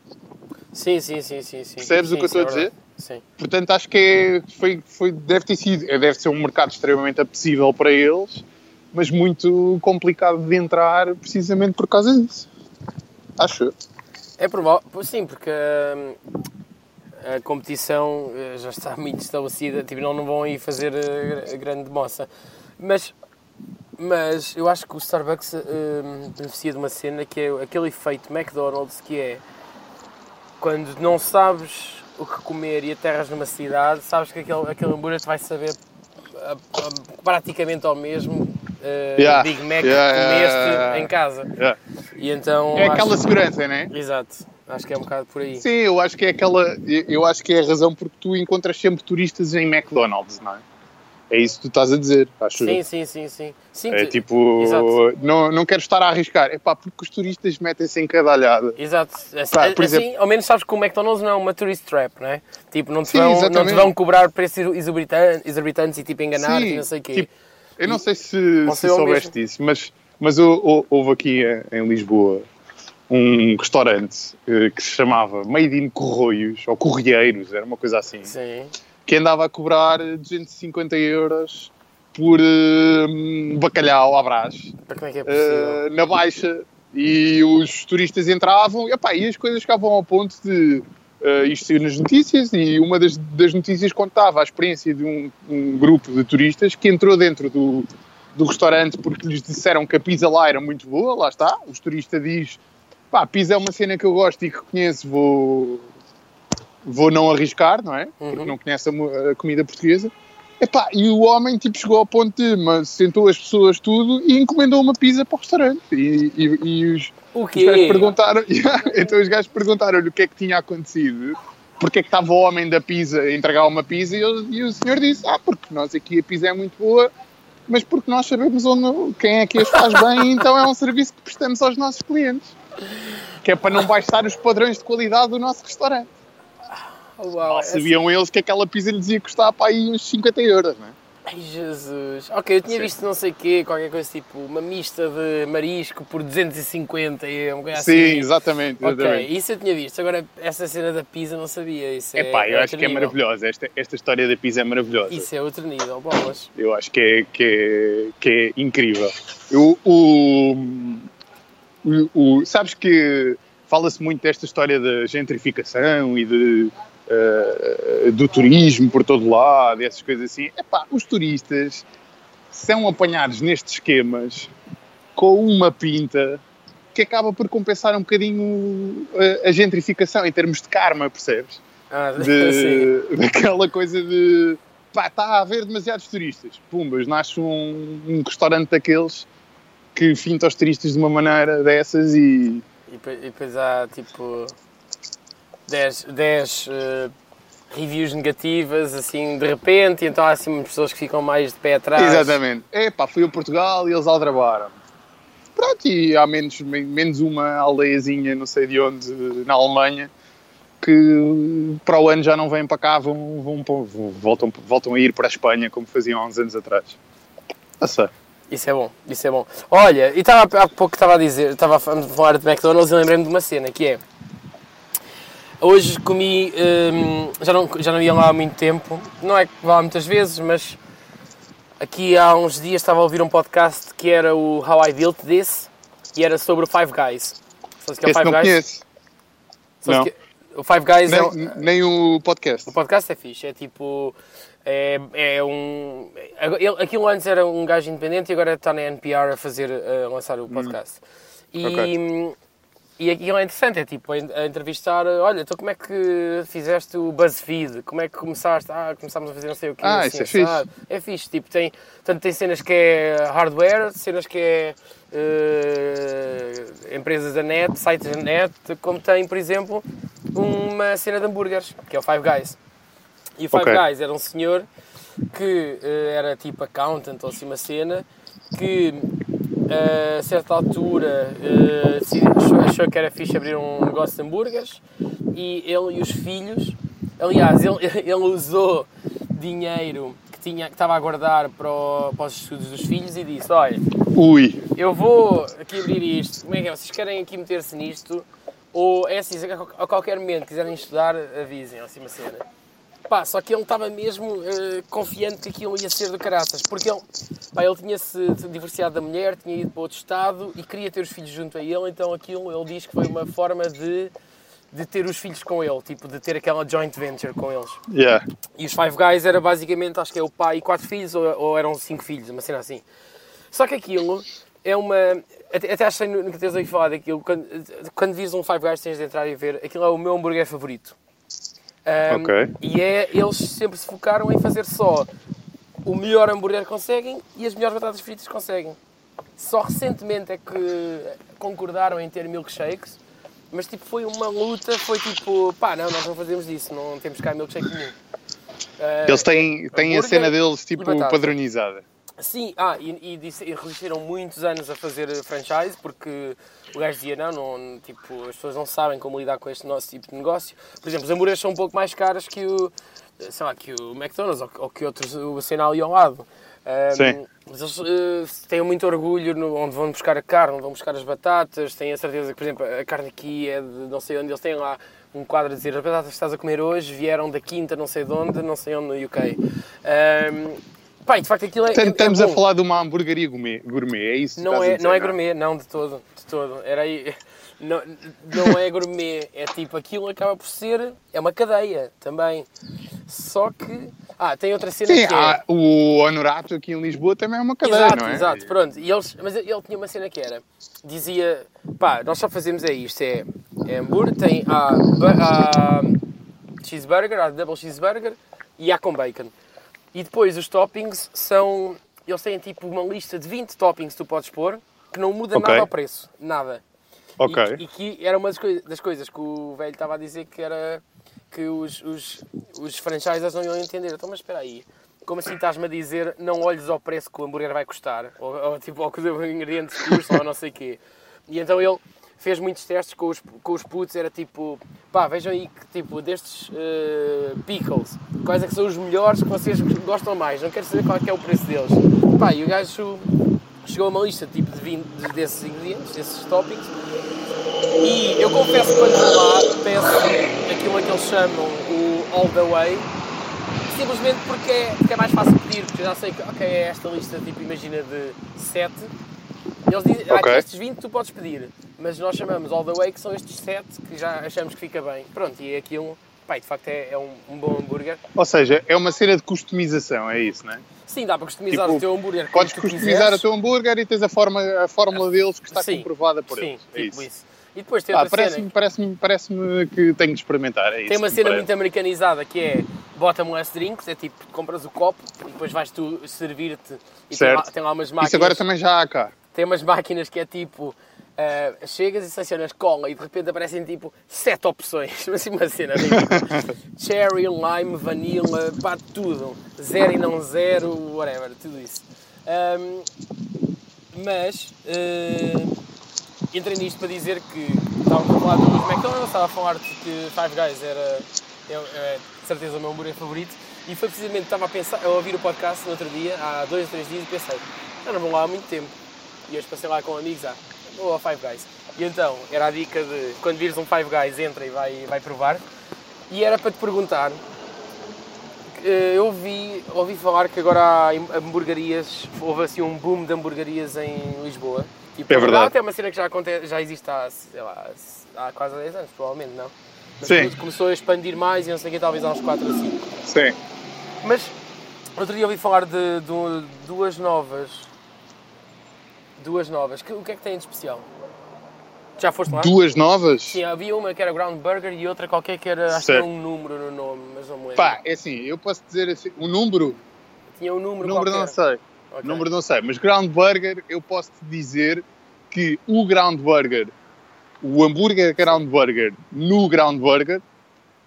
sim, sim, sim, sim. sim. Percebes o Sim, que eu estou é a dizer? verdade. Sim. Portanto, acho que é, foi, foi, deve ter sido, deve ser um mercado extremamente apetecível para eles, mas muito complicado de entrar precisamente por causa disso. Acho. É provável, sim, porque hum, a competição eh, já está muito estabelecida, tipo, não, não vão aí fazer eh, grande moça. Mas, mas eu acho que o Starbucks hum, beneficia de uma cena que é aquele efeito McDonald's que é quando não sabes o que comer e aterras numa cidade, sabes que aquele, aquele hambúrguer te vai saber ah, ah, praticamente ao mesmo eh, Yeah, Big Mac yeah, que comeste yeah, em casa. E então É aquela segurança, não é? Exato, acho que é um bocado por aí. Sim, eu acho que é aquela. Eu acho que é a razão porque tu encontras sempre turistas em McDonald's, não é? É isso que tu estás a dizer, acho Sim, eu. sim, sim, sim. sim É tipo, Exato. não, não quero estar a arriscar. É pá, porque os turistas metem-se em cada alhada. Exato. Assim, Pá, assim, exemplo- ao menos sabes que o McDonald's não é uma tourist trap, não é? Tipo, não te, Sim, vão, não te vão cobrar preços exorbitantes, exorbitantes e tipo enganar-te e não sei o quê. tipo, eu não sei se, se soubeste disso, mas, mas hou- hou- houve aqui em, Lisboa um restaurante eh, que se chamava Made in Corroios, ou Correieiros, era uma coisa assim, Sim. Que andava a cobrar 250 euros por eh, bacalhau à brás. É é eh, na baixa. E os turistas entravam epá, e as coisas ficavam ao ponto de eh, isto sair nas notícias e uma das, das notícias contava a experiência de um, um grupo de turistas que entrou dentro do, do restaurante porque lhes disseram que a pizza lá era muito boa, lá está, os turistas diz pá, pizza é uma cena que eu gosto e que conheço, vou, vou não arriscar, não é? Porque Uhum. não conhece a, a comida portuguesa. Epá, e o homem tipo, chegou ao ponto de mas, sentou as pessoas tudo e encomendou uma pizza para o restaurante. E, e- e os, os gajos perguntaram, então os gajos perguntaram-lhe o que é que tinha acontecido, porque é que estava o homem da pizza a entregar uma pizza e, ele- e o senhor disse, ah, porque nós aqui a pizza é muito boa, mas porque nós sabemos onde, quem é que as faz bem, então é um serviço que prestamos aos nossos clientes. Que é para não baixar os padrões de qualidade do nosso restaurante. Uau, é Sabiam eles que aquela pizza lhes ia custar para aí uns 50 euros, não é? Ai, Jesus. Ok, eu tinha Sim. visto não sei o quê, qualquer coisa tipo uma mista de marisco por 250 e uma coisa Sim, assim. exatamente. Ok, exatamente. isso eu tinha visto. Agora, essa cena da pizza não sabia. Isso é, Epá, eu é acho outro que é maravilhosa. Esta, esta história da pizza é maravilhosa. Isso é outro nível, bolas. Eu acho que é, que é, que é incrível. Eu, o, o, o- sabes que fala-se muito desta história da gentrificação e de, eh, do turismo por todo lado, essas coisas assim. Epá, os turistas são apanhados nestes esquemas com uma pinta que acaba por compensar um bocadinho a, a gentrificação em termos de karma, percebes? Ah, de, daquela coisa de pá, está a haver demasiados turistas. Pumbas, nasce um, um restaurante daqueles que finta os turistas de uma maneira dessas e E e depois há tipo 10, 10 eh, reviews negativas assim de repente, e então há assim pessoas que ficam mais de pé atrás. exatamente. É pá, fui a Portugal e eles aldrabaram. Pronto, e há menos, menos uma aldeiazinha, não sei de onde, na Alemanha, que para o ano já não vêm para cá, vão, vão, vão voltam, voltam a ir para a Espanha, como faziam há uns anos atrás. Não sei. Isso é bom, isso é bom. Olha, e estava há pouco estava a dizer, estava a falar de McDonald's e lembrei-me de uma cena que é. Hoje comi, hum, já, não, já não ia lá há muito tempo, não é que vá muitas vezes, mas aqui há uns dias estava a ouvir um podcast que era o How I Built This e era sobre o Five Guys. Sabes que é o Five não Guys? Conheço. Não. Que, o Five Guys nem, é um, nem o podcast. O podcast é fixe, é tipo é, é um. Ele, aquilo antes era um gajo independente e agora está na NPR a fazer a lançar o podcast. Hum. E, okay. E aquilo é interessante, é tipo a entrevistar, olha, então como é que fizeste o BuzzFeed? Como é que começaste? Ah, começámos a fazer não sei o quê. Ah, assim, isso é fixe. É fixe, tipo, tem, tanto tem cenas que é hardware, cenas que é uh, empresas da net, sites da net, como tem, por exemplo, uma cena de hambúrgueres, que é o Five Guys. E o Five okay. Guys era um senhor que uh, era tipo accountant ou assim uma cena, que a certa altura uh, achou, achou, que era fixe abrir um negócio de hambúrgueres e ele e os filhos, aliás, ele, ele usou dinheiro que, tinha, que estava a guardar para, o, para os estudos dos filhos e disse, olha, Ui. eu vou aqui abrir isto, como é que é, vocês querem aqui meter-se nisto? Ou é assim, a qualquer momento quiserem estudar, avisem, assim uma cena. Pá, só que ele estava mesmo uh, confiante que aquilo ia ser do caraças, porque ele, pá, ele tinha-se divorciado da mulher, tinha ido para outro estado e queria ter os filhos junto a ele, então aquilo ele diz que foi uma forma de, de ter os filhos com ele, tipo, de ter aquela joint venture com eles. Yeah. E os Five Guys era basicamente, acho que é o pai e quatro filhos, ou, ou eram cinco filhos, uma cena assim. Só que aquilo é uma. Até, até achei no que tens aí falar daquilo, quando, quando vis um Five Guys tens de entrar e ver, aquilo é o meu hambúrguer favorito. Um, okay. E é, eles sempre se focaram em fazer só o melhor hambúrguer que conseguem e as melhores batatas fritas que conseguem. Só recentemente é que concordaram em ter milkshakes, mas tipo foi uma luta, foi tipo, pá, não, nós não fazemos isso, não temos cá milkshake nenhum. Uh, eles têm, têm a cena deles tipo padronizada. Sim, ah, e, e, e resistiram muitos anos a fazer franchise porque o gajo dizia, não, não, tipo, as pessoas não sabem como lidar com este nosso tipo de negócio. Por exemplo, os hambúrgueres são um pouco mais caros que o, sei lá, que o McDonald's ou, ou que outros, o cena ali ao lado. Um, Sim. Mas eles uh, têm muito orgulho no, onde vão buscar a carne, onde vão buscar as batatas, têm a certeza que, por exemplo, a carne aqui é de não sei onde, eles têm lá um quadro a dizer as batatas que estás a comer hoje vieram da quinta não sei de onde, não sei onde no UK. Um, Pá, de facto aquilo é. Estamos é, é a falar de uma hamburgueria gourmet, gourmet é isso? Não é, não é gourmet, não, de todo, de todo. Era aí. Não, não é gourmet, é tipo aquilo acaba por ser. É uma cadeia também. Só que. Ah, tem outra cena Sim, que é. o Honorato aqui em Lisboa também é uma cadeia, exato, não é? Exato, pronto. E eles, mas ele tinha uma cena que era. Dizia. Pá, nós só fazemos é isto: é, é hambúrguer, tem a, a cheeseburger, a double cheeseburger e há com bacon. E depois os toppings são. Eles têm tipo uma lista de 20 toppings que tu podes pôr que não muda okay. nada ao preço. Nada. Ok. E, e que era uma das, coi das coisas que o velho estava a dizer que era que os, os, os franchisers não iam entender. Então, mas espera aí. Como assim estás-me a dizer não olhes ao preço que o hambúrguer vai custar? Ou, ou tipo, ao que os ingredientes custam, ou não sei o quê. E então ele fez muitos testes com os, com os putos, era tipo, pá, vejam aí que tipo, destes uh, pickles, quais é que são os melhores que vocês gostam mais, não quero saber qual é, que é o preço deles. Pá, e o gajo chegou a uma lista tipo de 20 desses ingredientes, desses toppings, e eu confesso que quando vou lá peço aquilo que eles chamam o all the way, simplesmente porque é, porque é mais fácil pedir, porque já sei que ok, é esta lista, tipo, imagina de 7, eles dizem, okay. ah, estes 20 tu podes pedir, mas nós chamamos all the way que são estes 7 que já achamos que fica bem. Pronto, e é aquilo, pá, de facto é, é um, um, bom hambúrguer. Ou seja, é uma cena de customização, é isso, não é? Sim, dá para customizar tipo, o teu hambúrguer. Podes customizar o teu hambúrguer e tens a, forma, a fórmula deles que está sim, comprovada por sim, eles. É tipo isso. isso. E depois tem ah, parece cena. Parece-me parece que tenho de experimentar. É tem uma cena muito americanizada que é bottomless drinks, é tipo, compras o copo e depois vais tu servir-te e tem lá, tem lá, umas máquinas. Isso agora também já há cá. Tem umas máquinas que é tipo. Uh, chegas e selecionas cola e de repente aparecem tipo sete opções, assim uma cena tipo, cherry, lime, vanilla, pá, tudo, zero e não zero, whatever, tudo isso. Um, Mas uh, entrei nisto para dizer que estávamos a falar dos McDonald's, estava a falar de que Five Guys era, é, é, de certeza o meu hambúrguer favorito e foi precisamente, estava a pensar, a ouvir o podcast no outro dia, há dois ou três dias, e pensei, não vou lá há muito tempo. E hoje passei lá com amigos, ah, vou ao Five Guys. E então, era a dica de, quando vires um Five Guys, entra e vai, vai provar. E era para te perguntar, eh, eu ouvi, ouvi falar que agora há hamburguerias, houve assim um boom de hamburguerias em Lisboa. Tipo, é verdade. É uma cena que já, acontece, já existe há, lá, há quase 10 anos, provavelmente, não? Mas Sim. começou a expandir mais e não sei o que, talvez há uns 4 ou 5. Sim. Mas outro dia ouvi falar de, de duas novas. Duas novas. O que é que têm de especial? Já foste lá? Duas novas? Sim, havia uma que era Ground Burger e outra qualquer que era, acho que era um número no nome, mas não me lembro. Pá, é assim, eu posso dizer assim, o número? Tinha um número número qualquer. não sei. Okay. Número não sei, mas Ground Burger, eu posso te dizer que o Ground Burger, o hambúrguer Ground Burger no Ground Burger,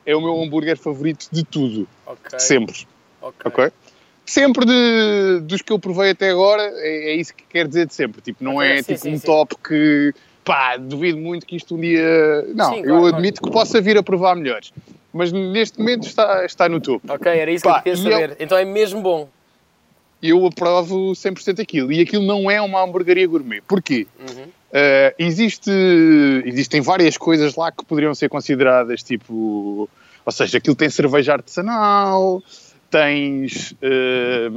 é o meu hambúrguer favorito de tudo. Okay. Sempre. Ok. okay? Sempre de, dos que eu provei até agora, é, é, isso que quer dizer de sempre. Tipo, não é sim, tipo sim, um sim. top que pá, duvido muito que isto um dia. Não, eu claro, admito claro. que possa vir a provar melhores. Mas neste momento está, está no topo. Ok, era isso pá, que eu queria saber. Eu, então é mesmo bom. Eu aprovo 100% aquilo. E aquilo não é uma hamburgueria gourmet. Porquê? Uhum. Uh, existe, existem várias coisas lá que poderiam ser consideradas tipo. Ou seja, aquilo tem cerveja artesanal, tens uh,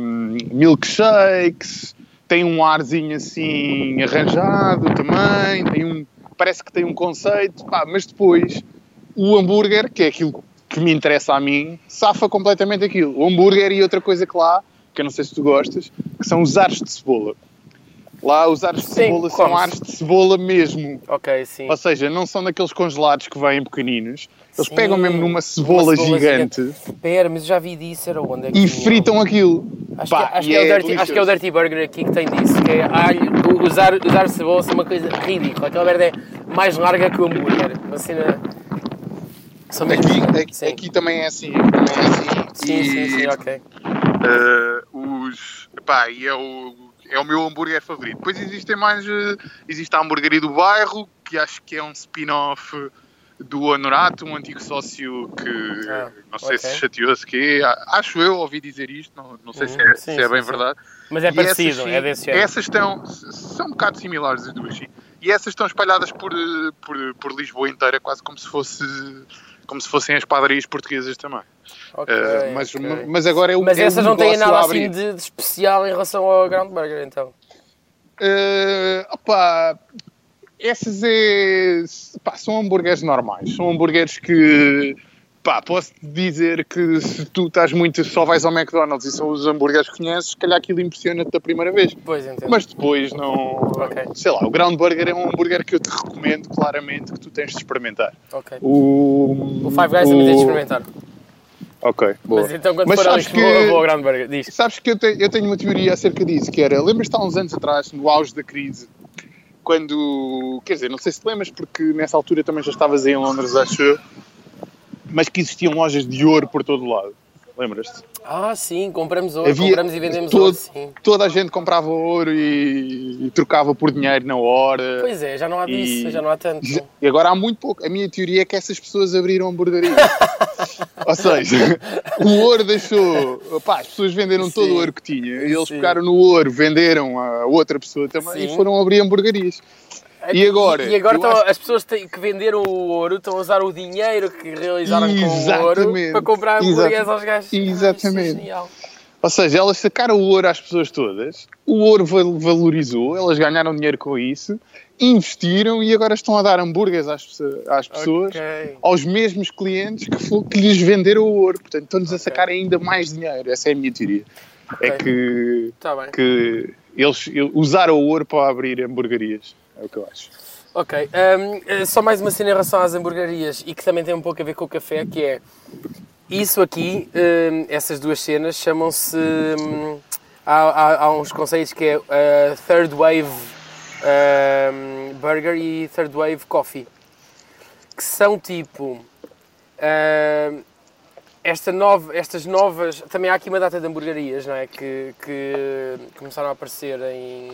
milkshakes, tem um arzinho assim arranjado também, tem um, parece que tem um conceito, pá, mas depois o hambúrguer, que é aquilo que me interessa a mim, safa completamente aquilo. O hambúrguer e outra coisa que lá, que eu não sei se tu gostas, que são os ares de cebola. Lá os ares de sim, cebola são ares de cebola mesmo. Ok, sim. Ou seja, não são daqueles congelados que vêm pequeninos. Eles Sim, pegam mesmo numa cebola, cebola gigante, mas eu já vi disso, era onde? É e fritam aquilo. Acho, Pá, que, acho, que é o Dirty, acho que é o Dirty Burger aqui que tem disso, que é alho, usar, usar cebola é uma coisa ridícula. Aquela merda é mais larga que o hambúrguer. Uma cena. Aqui, gigantes, aqui, aqui também é assim. Também é assim. Sim, E, sim, sim, ok. eh, os, pá, e é o, é o meu hambúrguer favorito. Depois existem mais. eh, existe a hamburgueria do bairro, que acho que é um spin-off do Honorato, um antigo sócio que Ah, não sei ok. se chateou-se que acho eu ouvi dizer isto, não, não sei se Uhum, é, sim, se é sim, bem sim. verdade. Mas é E parecido, essas, é desse género. Essas estão, são um bocado similares as duas, sim. E essas estão espalhadas por, eh, por, por Lisboa inteira, quase como se fosse como se fossem as padarias portuguesas também. Ok, Eh, mas, ok. mas agora é o Mas é essas não têm nada assim de, de especial em relação ao Ground Burger, então. Eh, opá, essas é, pá, são hambúrgueres normais. São hambúrgueres que pá, posso dizer que se tu estás muito, só vais ao McDonald's e são os hambúrgueres que conheces, se calhar aquilo impressiona-te da primeira vez. Pois, entendo. Mas depois não. Ok. Sei lá, o Ground Burger é um hambúrguer que eu te recomendo claramente que tu tens de experimentar. O, O Five Guys também tens de experimentar. Ok, boa. Mas então quando Mas for a sabes Lisboa, que- eu vou ao Ground Burger. Diz. Sabes que eu, te- eu tenho uma teoria acerca disso, que era, lembras-te há uns anos atrás, no auge da crise, quando, quer dizer, não sei se te lembras, porque nessa altura também já estavas aí em Londres, acho eu, mas que existiam lojas de ouro por todo lado. Lembras-te? Ah, sim, compramos ouro, Havia compramos e vendemos todo- ouro, sim. Toda a gente comprava ouro e, e trocava por dinheiro na hora. Pois é, já não há disso, E- já não há tanto. E agora há muito pouco. A minha teoria é que essas pessoas abriram hamburgueria. Ou seja, o ouro deixou. Pá, as pessoas venderam todo Sim. o ouro que tinham. E eles Sim. pegaram no ouro, venderam a outra pessoa também Sim. e foram abrir hamburguerias. E agora? E agora estão- acho- as pessoas que venderam o ouro estão a usar o dinheiro que realizaram com o ouro Exatamente. para comprar Exato. hambúrgueres aos gajos. Exatamente. Ah, é. Ou seja, elas sacaram o ouro às pessoas todas, o ouro val- valorizou, elas ganharam dinheiro com isso, investiram e agora estão a dar hambúrgueres às, às pessoas. Ok. aos mesmos clientes que, fo- que lhes venderam o ouro. Portanto, estão-nos a sacar ainda mais dinheiro. Essa é a minha teoria. É Ok. que, Está bem. que eles usaram o ouro para abrir hamburguerias. É o que eu acho. Ok. hum, eh, só mais uma cena em relação às hamburguerias e que também tem um pouco a ver com o café, que é isso aqui, hum, essas duas cenas chamam-se. hum, há, há- há uns conceitos que é uh, Third Wave hum, Burger e Third Wave Coffee. Que são tipo. hum, esta nova, estas novas. Também há aqui uma data de hamburguerias, não é? Que, que começaram a aparecer em.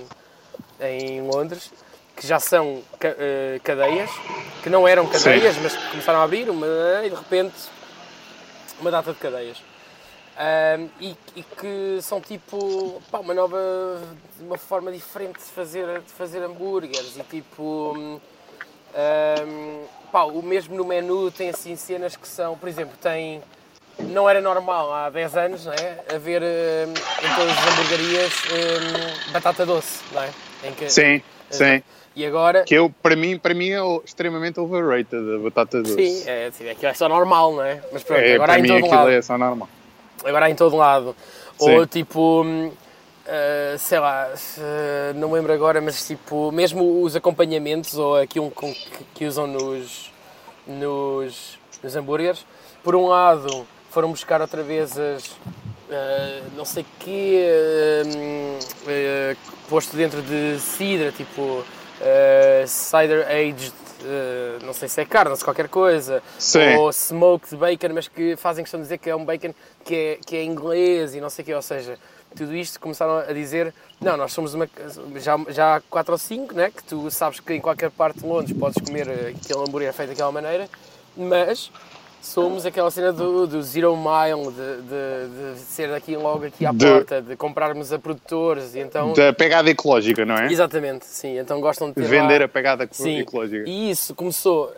em Londres, que já são eh, cadeias, que não eram cadeias, mas que começaram a abrir uma, e de repente uma data de cadeias. Ahm, e, e que são tipo pá, uma nova, uma forma diferente de fazer, de fazer hambúrgueres e tipo ahm, pá, o mesmo no menu tem assim cenas que são, por exemplo, tem não era normal há 10 anos não é? haver hum, em todas as hamburguerias hum, batata doce, não é? Em que- Sim, sim. E agora Que eu, para mim, para mim é extremamente overrated a batata doce. Sim, é, assim, aquilo é só normal, não é? Mas pronto, É, agora há em mim todo aquilo lado. é só normal. Agora há em todo lado. Sim. Ou tipo, ah, sei lá, se- não me lembro agora, mas tipo, mesmo os acompanhamentos ou aquilo que, que usam nos, nos, nos hambúrgueres, por um lado foram buscar outra vez as. ah, não sei quê, hum, ah, posto dentro de cidra, tipo ah, cider aged, ah, não sei se é carne, se qualquer coisa, Sim. ou smoked bacon, mas que fazem questão de dizer que é um bacon que é, que é inglês e não sei o quê, ou seja, tudo isto começaram a dizer, não, nós somos uma, já, já há 4 ou 5, né, que tu sabes que em qualquer parte de Londres podes comer eh, aquele hambúrguer feito daquela maneira, mas somos aquela cena do, do zero mile, de, de, de ser aqui logo aqui à De- porta, de comprarmos a produtores e então... Da pegada ecológica, não é? Exatamente, sim, então gostam de ter Vender lá- a pegada Sim, ecológica. e isso começou,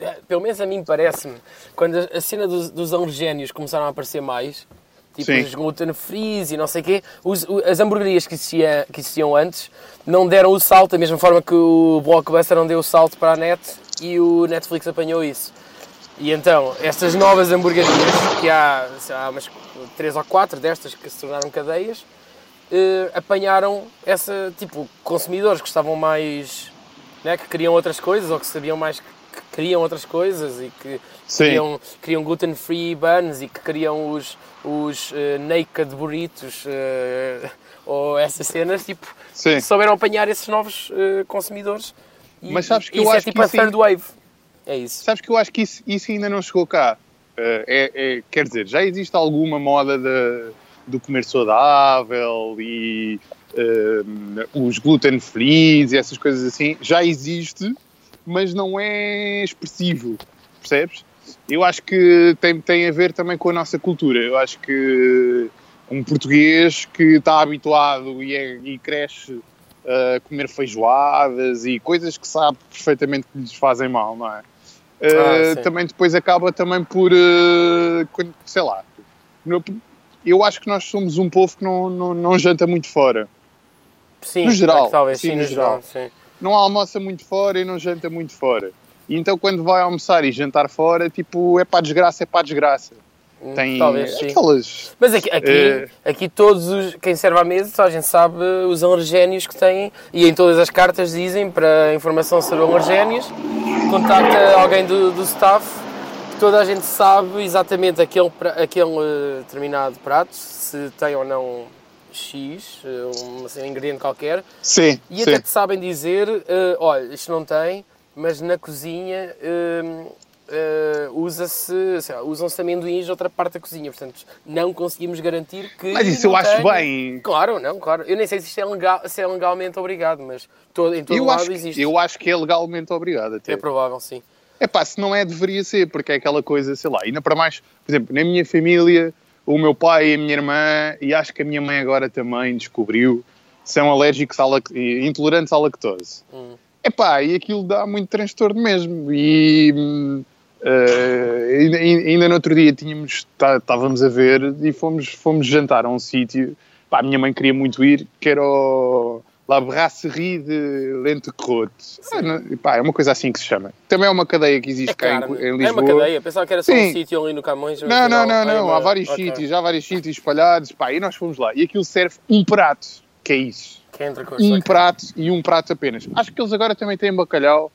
eh, pelo menos a mim parece-me, quando a cena dos, dos alergénios começaram a aparecer mais, tipo Sim. os gluten free e não sei o quê, os- as hamburguerias que, existia, que existiam antes não deram o salto, da mesma forma que o Blockbuster não deu o salto para a net e o Netflix apanhou isso. E então, estas novas hamburguerias, que há, lá, umas três ou quatro destas que se tornaram cadeias, eh, apanharam essa, tipo, consumidores que estavam mais, né, que queriam outras coisas ou que sabiam mais que, que queriam outras coisas e que Sim. queriam, queriam gluten-free buns e que queriam os, os eh, naked burritos eh, ou essas cenas, tipo, Sim. souberam apanhar esses novos eh, consumidores. E, Mas sabes que eu é acho tipo que a third wave. É isso. Sabes que eu acho que isso, isso ainda não chegou cá. Eh, é, é- quer dizer, já existe alguma moda de- do comer saudável e eh, os gluten free e essas coisas assim. Já existe, mas não é expressivo. Percebes? Eu acho que tem, tem a ver também com a nossa cultura. Eu acho que um português que está habituado e, é- e cresce a comer feijoadas e coisas que sabe perfeitamente que lhes fazem mal, não é? Uh, sim. também depois acaba também por, quando- sei lá, eu acho que nós somos um povo que não, não, não janta muito fora. Sim, no geral, talvez, sim, sim, no no geral. Sim. Não almoça muito fora e não janta muito fora. E então quando vai almoçar e jantar fora, tipo, é para desgraça, é para desgraça. Tem Talvez, aquelas... Mas aqui, aqui, Eh, aqui todos os, quem serve à mesa, toda a gente sabe os alergénios que têm e em todas as cartas dizem para informação sobre alergénios, contacta alguém do, do staff, que toda a gente sabe exatamente aquele, aquele eh, determinado prato, se tem ou não X, eh, um, assim, um ingrediente qualquer, Sim, e sim. até te sabem dizer, eh, olha, isto não tem, mas na cozinha eh, eh, usa-se, usam-se amendoins de outra parte da cozinha, portanto não conseguimos garantir que. Mas isso eu acho bem. Claro, não, claro. Eu nem sei se isto é, legal, se é legalmente obrigado, mas todo, em todo Eu lado acho, existe. eu acho que é legalmente obrigado até. É provável, sim. É pá, se não é, deveria ser, porque é aquela coisa, sei lá, ainda para mais, por exemplo, na minha família, o meu pai e a minha irmã, e acho que a minha mãe agora também descobriu, são alérgicos à intolerantes à lactose. Hum. É pá, e aquilo dá muito transtorno mesmo. E eh, ainda, ainda no outro dia tínhamos, tá- estávamos a ver e fomos, fomos jantar a um sítio. Pá, a minha mãe queria muito ir, que era o La Brasserie de Lentecote. Ah, não- pá, é uma coisa assim que se chama. Também é uma cadeia que existe É cá em, carne. em É Lisboa. uma cadeia, pensava que era só um Sim. sítio ali no Camões. Não, não, não, é não. uma- Há vários Ok. sítios, há vários sítios espalhados. Pá, e nós fomos lá. E aquilo serve um prato, que é isso. Que Um prato e um prato apenas. Acho que eles agora também têm bacalhau.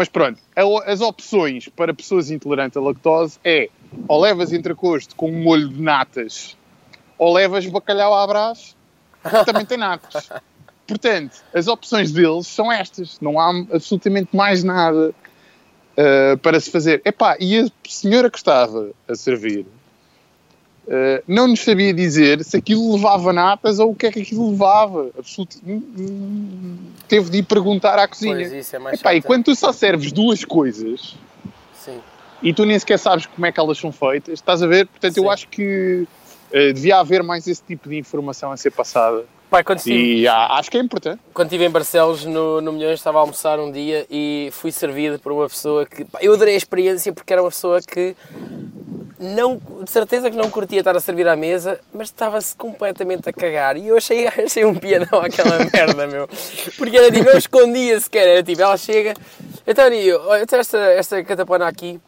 Mas pronto, as opções para pessoas intolerantes à lactose é ou levas entrecosto com um molho de natas ou levas bacalhau à brás, que também tem natas. Portanto, as opções deles são estas. Não há absolutamente mais nada uh, para se fazer. Epá, e a senhora que estava a servir uh, não nos sabia dizer se aquilo levava natas ou o que é que aquilo levava. Absolutamente. Teve de ir perguntar à cozinha. Pois, isso é mais Epá, e chato. quando tu só serves duas coisas Sim. e tu nem sequer sabes como é que elas são feitas, estás a ver? Portanto, eu Sim. acho que uh, devia haver mais esse tipo de informação a ser passada. Pai, quando estive, E ah, acho que é importante. quando estive em Barcelos, no, no Milhões, estava a almoçar um dia e fui servido por uma pessoa que... pá, eu adorei a experiência porque era uma pessoa que não, de certeza que não curtia estar a servir à mesa, mas estava-se completamente a cagar. E eu achei, achei um piadão aquela merda, meu. Porque era tipo, não escondia sequer. Era tipo, ela chega. Então, eu, olha, esta, esta catapana aqui.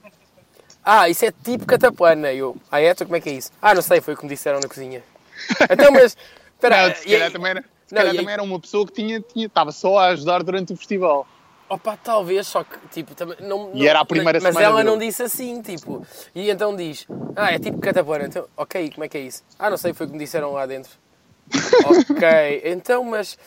Ah, isso é tipo catapana. Eu, ah, é? Então como é que é isso? Ah, não sei, foi o que me disseram na cozinha. Então, mas. Espera, Não, se calhar também era, se Não, calhar também era uma pessoa que tinha, tinha, estava só a ajudar durante o festival. Opa, talvez, só que, tipo, também, não, E não- era a primeira mas, mas semana ela dele. não disse assim, tipo, e então diz, ah, é tipo catapana, então, ok, como é que é isso? Ah, não sei, foi o que me disseram lá dentro. ok, então, mas,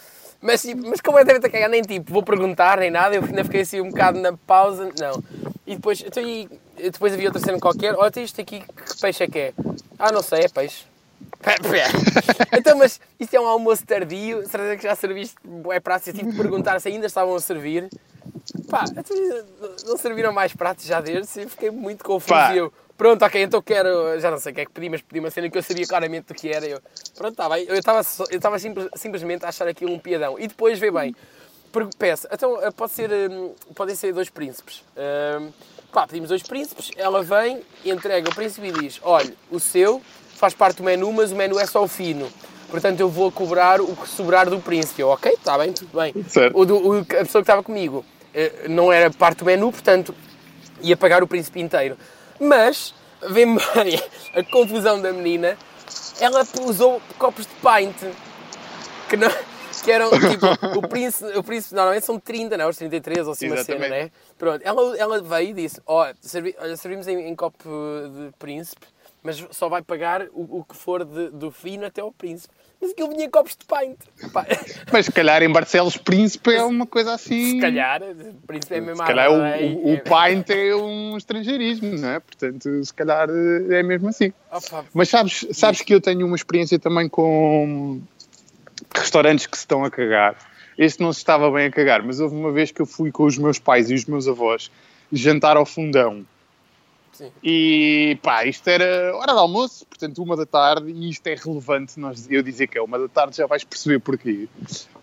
mas, tipo, mas completamente a cagar, nem tipo, vou perguntar, nem nada, eu ainda fiquei assim um bocado na pausa, não. E depois, então, e, depois havia outra cena qualquer, olha, isto aqui, que peixe é que é? Ah, não sei, é peixe. Então, mas isto é um almoço tardio, certeza que já serviste é eu tive de perguntar se ainda estavam a servir. Pá, não serviram mais pratos já desde e fiquei muito confuso. Pá. Eu, pronto, ok, então quero, já não sei o que é que pedi, mas pedi uma cena que eu sabia claramente do que era. Eu, pronto, está bem, eu estava eu estava simples- simplesmente a achar aquilo um piadão. E depois vê bem, peço, então eh, pode ser, hum, podem ser dois príncipes. Hum, pá, pedimos dois príncipes, ela vem, entrega o príncipe e diz: olha, o seu faz parte do menu, mas o menu é só o fino. Portanto, eu vou cobrar o que sobrar do príncipe. Eu, ok, está bem, tudo bem. Certo. O do- o- a pessoa que estava comigo não era parte do menu, portanto, ia pagar o príncipe inteiro. Mas, vem bem a confusão da menina, ela usou copos de pint. Que, não, que eram, tipo, o príncipe, o príncipe normalmente são 30, não, os 33 ou assim uma cena, né? Pronto, ela, ela veio e disse, ó, servi, olha, servimos em, em copo de príncipe, mas só vai pagar o, o que for de- do fino até ao príncipe. Mas aquilo vinha copos de pint. Pá, Mas se calhar em Barcelos Príncipe é uma coisa assim. se calhar, príncipe é mesmo Se calhar o, o, o é- pint é um estrangeirismo, não é? Portanto, se calhar eh, é mesmo assim. Opa, Mas sabes, sabes que eu tenho uma experiência também com restaurantes que se estão a cagar. Este não se estava bem a cagar, mas houve uma vez que eu fui com os meus pais e os meus avós jantar ao fundão. Sim. E pá, isto era hora de almoço, portanto, uma da tarde, e isto é relevante nós, eu dizer que é uma da tarde, já vais perceber porquê.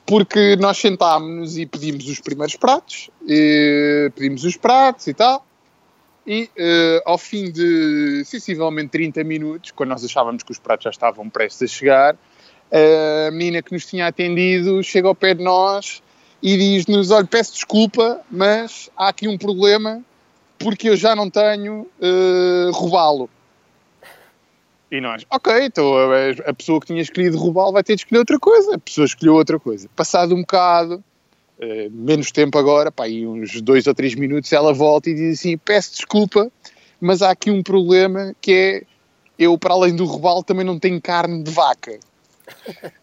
Porque nós sentámos-nos e pedimos os primeiros pratos, pedimos os pratos e tal, e eh, ao fim de sensivelmente 30 minutos, quando nós achávamos que os pratos já estavam prestes a chegar, a menina que nos tinha atendido chega ao pé de nós e diz-nos: Olha, peço desculpa, mas há aqui um problema porque eu já não tenho eh, robalo. E nós, ok, então a, a pessoa que tinha escolhido robalo vai ter de escolher outra coisa. A pessoa escolheu outra coisa. Passado um bocado, eh, menos tempo agora, pá, aí uns dois ou três minutos, ela volta e diz assim: Peço desculpa, mas há aqui um problema que é eu, para além do robalo, também não tenho carne de vaca.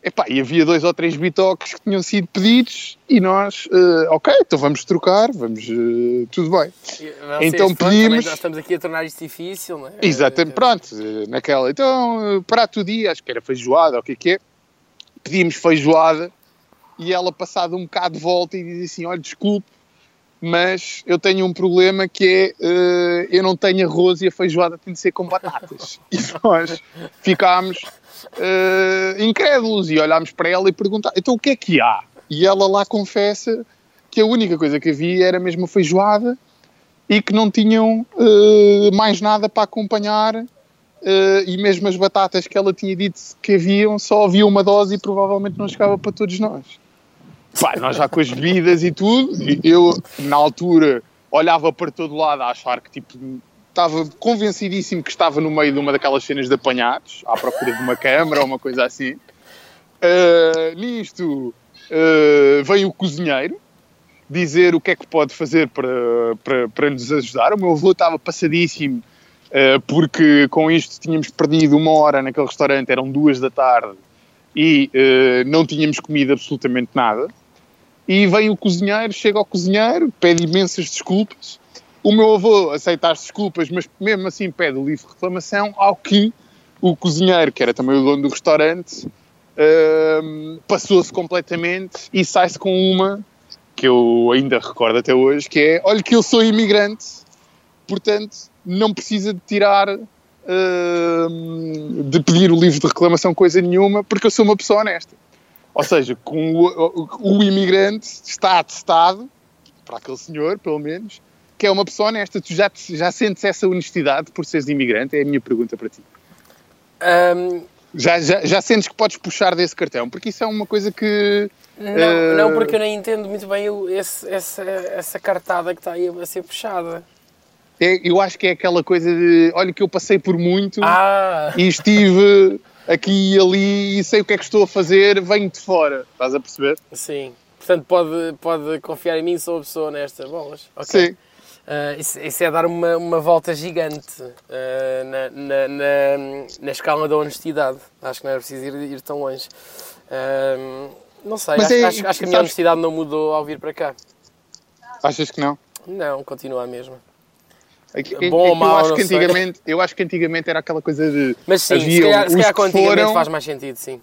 Epá, e havia dois ou três bitoques que tinham sido pedidos e nós, eh, ok, então vamos trocar, vamos, eh, tudo bem. Vocês, Então pronto, pedimos- Nós estamos aqui a tornar isto difícil, não é? Exatamente, pronto, eh, naquela. Então, prato do dia, acho que era feijoada, ou o que é que é. Pedimos feijoada e ela, passado um bocado de volta, e diz assim: Olha, desculpe, mas eu tenho um problema que é eh, eu não tenho arroz e a feijoada tem de ser com batatas. e nós ficámos eh, incrédulos e olhámos para ela e perguntámos: Então o que é que há? E ela lá confessa que a única coisa que havia era mesmo a feijoada e que não tinham eh, mais nada para acompanhar eh, e mesmo as batatas que ela tinha dito que haviam só havia uma dose e provavelmente não chegava para todos nós. Pá, nós já com as bebidas e tudo, eu na altura olhava para todo lado a achar que tipo estava convencidíssimo que estava no meio de uma daquelas cenas de apanhados, à procura de uma câmara ou uma coisa assim. Eh, nisto eh, veio o cozinheiro dizer o que é que pode fazer para, para, para nos ajudar. O meu avô estava passadíssimo eh, porque com isto tínhamos perdido uma hora naquele restaurante, eram duas da tarde e não tínhamos comido absolutamente nada. E vem o cozinheiro, chega ao cozinheiro, pede imensas desculpas. O meu avô aceita as desculpas, mas mesmo assim pede o livro de reclamação, ao que o cozinheiro, que era também o dono do restaurante, uh, passou-se completamente e sai-se com uma que eu ainda recordo até hoje, que é, olha que eu sou imigrante, portanto não precisa de tirar, uh, de pedir o livro de reclamação coisa nenhuma, porque eu sou uma pessoa honesta. Ou seja, com o, o, o imigrante está atestado, para aquele senhor, pelo menos, que é uma pessoa honesta. Tu já, já sentes essa honestidade por seres imigrante? É a minha pergunta para ti. Um... Já, já, já sentes que podes puxar desse cartão? Porque isso é uma coisa que. Não, uh... não porque eu nem entendo muito bem esse, essa, essa cartada que está aí a ser puxada. É, eu acho que é aquela coisa de olha que eu passei por muito ah. e estive aqui e ali e sei o que é que estou a fazer, venho de fora. Estás a perceber? Sim. Portanto, pode, pode confiar em mim, sou a pessoa nesta. Bolas. Okay. Sim. Uh, isso, isso, é dar uma, uma volta gigante uh, na, na, na, na, escala da honestidade. Acho que não era preciso ir, ir tão longe. Uh, não sei, acho, é, acho, acho, que a minha honestidade não mudou ao vir para cá. Achas que não? Não, continua a mesma. É é Bom ou mau, eu acho, que antigamente, eu acho que antigamente era aquela coisa de. Mas sim, se calhar, se calhar foram... faz mais sentido, sim.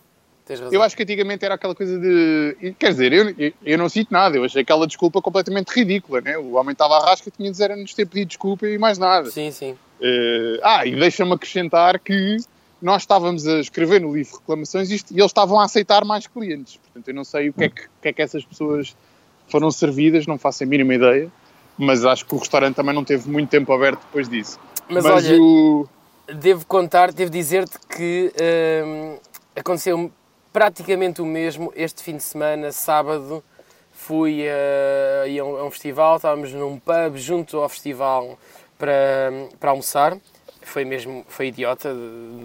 Eu acho que antigamente era aquela coisa de. Quer dizer, eu, eu não cito nada, eu achei aquela desculpa completamente ridícula, né? O homem estava à rasca, tinha de nos ter pedido desculpa e mais nada. Sim, sim. Uh, ah, e deixa-me acrescentar que nós estávamos a escrever no livro reclamações isto, e eles estavam a aceitar mais clientes. Portanto, eu não sei o que é que, que, é que essas pessoas foram servidas, não faço a mínima ideia, mas acho que o restaurante também não teve muito tempo aberto depois disso. Mas, mas olha, o... devo contar, devo dizer-te que hum, aconteceu praticamente o mesmo este fim de semana, sábado, fui a, a, um, a um festival, estávamos num pub junto ao festival para, para almoçar. Foi mesmo, foi idiota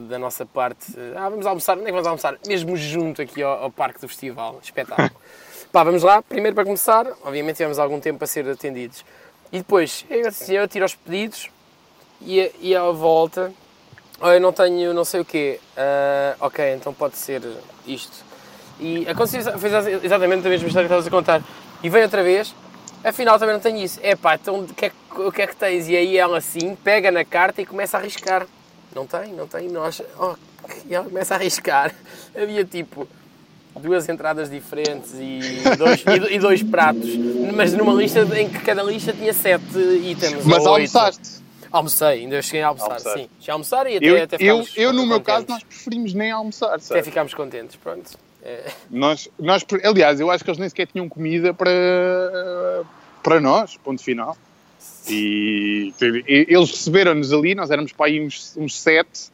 da nossa parte. Ah, vamos almoçar, onde é que vamos almoçar? Mesmo junto aqui ao, ao parque do festival, espetáculo. Pá, vamos lá, primeiro para começar, obviamente tivemos algum tempo para ser atendidos. E depois, eu, eu tiro os pedidos e, e à volta eu não tenho não sei o quê. Uh, ok, então pode ser isto. E aconteceu fez exatamente a mesma história que estavas a contar. E veio outra vez, afinal também não tenho isso. É pá, então o que, é, o que é que tens? E aí ela assim pega na carta e começa a arriscar. Não tem, não tem, nós. Oh, e ela começa a arriscar. Havia tipo duas entradas diferentes e dois, e, dois pratos, mas numa lista em que cada lista tinha sete itens. Mas almoçaste? Almocei, ainda cheguei a almoçar, almoçar. sim. Já almoçar e até, eu, até Eu, eu no meu caso, nós preferimos nem almoçar, sabe? Até ficámos contentes, pronto. É. Nós, nós, aliás, eu acho que eles nem sequer tinham comida para, para nós, ponto final. E, eles receberam-nos ali, nós éramos para aí uns, uns sete,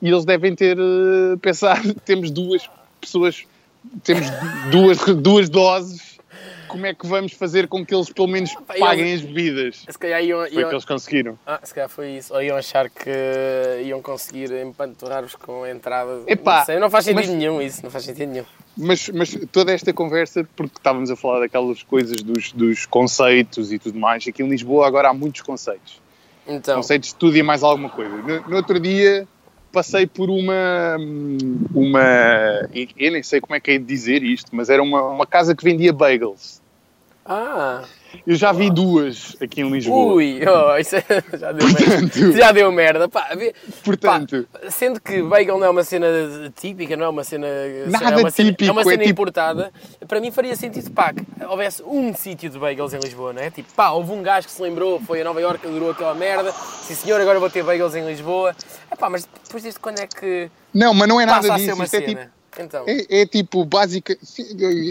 e eles devem ter uh, pensado, temos duas pessoas, temos duas, duas doses como é que vamos fazer com que eles pelo menos paguem as bebidas? Se calhar iam, foi o que eles conseguiram. Ah, se calhar foi isso. Ou iam achar que iam conseguir empanturrar-vos com a entrada. Epá, não, sei, não faz sentido mas, nenhum isso, não faz sentido nenhum. Mas, mas toda esta conversa, porque estávamos a falar daquelas coisas dos, dos conceitos e tudo mais, aqui em Lisboa agora há muitos conceitos. Então. Conceitos de tudo e mais alguma coisa. No, no outro dia passei por uma, uma. Eu nem sei como é que é de dizer isto, mas era uma, uma casa que vendia bagels. Ah! Eu já vi duas aqui em Lisboa. Ui, oh, isso é, já, deu portanto, merda. já deu merda. Pá, portanto, pá, sendo que bagel não é uma cena típica, não é uma cena. Nada é uma típico, cena, é uma cena é importada, tipo... para mim faria sentido pá, que houvesse um sítio de bagels em Lisboa, não é? Tipo, pá, houve um gajo que se lembrou, foi a Nova Iorque, adorou aquela merda. Sim senhor, agora vou ter bagels em Lisboa. É pá, mas depois disto quando é que. Não, mas não é nada disso. Isto é tipo então. É, é, tipo, básica.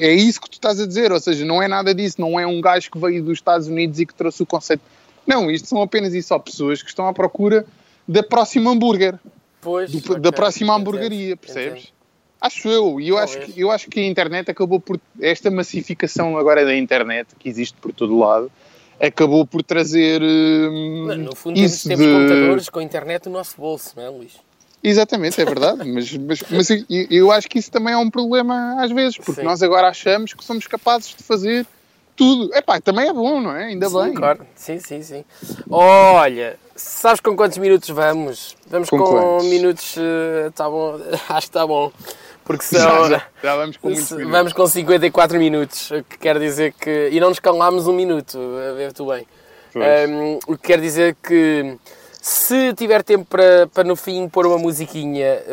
É isso que tu estás a dizer, ou seja, não é nada disso, não é um gajo que veio dos Estados Unidos e que trouxe o conceito. Não, isto são apenas e só pessoas que estão à procura da próxima hambúrguer. Pois, do, okay, da próxima hamburgueria, percebes? Entendo. Acho eu, e eu acho, que, eu acho que a internet acabou por. Esta massificação agora da internet, que existe por todo lado, acabou por trazer. Hum, no fundo, isso temos, temos de... computadores com a internet no nosso bolso, não é, Luís? Exatamente, é verdade, mas, mas, mas eu acho que isso também é um problema às vezes, porque Sim. nós agora achamos que somos capazes de fazer tudo. Epá, também é bom, não é? Ainda sim, bem. Claro. Sim, sim, sim. Olha, sabes com quantos minutos vamos? Vamos com, com minutos. Está uh, bom, acho que está bom. Porque são. Já, já, já vamos com muitos minutos. Vamos com 54 minutos, o que quer dizer que. E não nos calámos um minuto, a ver tu bem. Um, o que quer dizer que Se tiver tempo para, para no fim pôr uma musiquinha,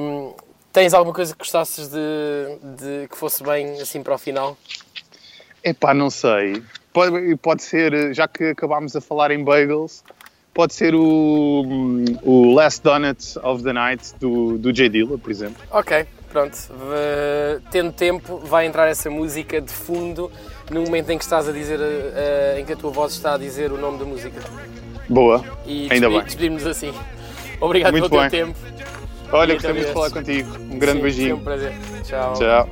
hum, tens alguma coisa que gostasses de, de que fosse bem assim para o final? Epá, não sei. Pode, pode ser, já que acabámos a falar em bagels, pode ser o, o Last Donut of the Night do, do J. Dilla, por exemplo. Ok, pronto. V- Tendo tempo, vai entrar essa música de fundo no momento em que estás a dizer, eh, em que a tua voz está a dizer o nome da música. Boa. E Ainda bem. despedirmos assim. Obrigado Muito pelo bem. teu tempo. Olha, gostei muito de falar contigo. Um grande Sim, beijinho. Foi um prazer. Tchau. Tchau.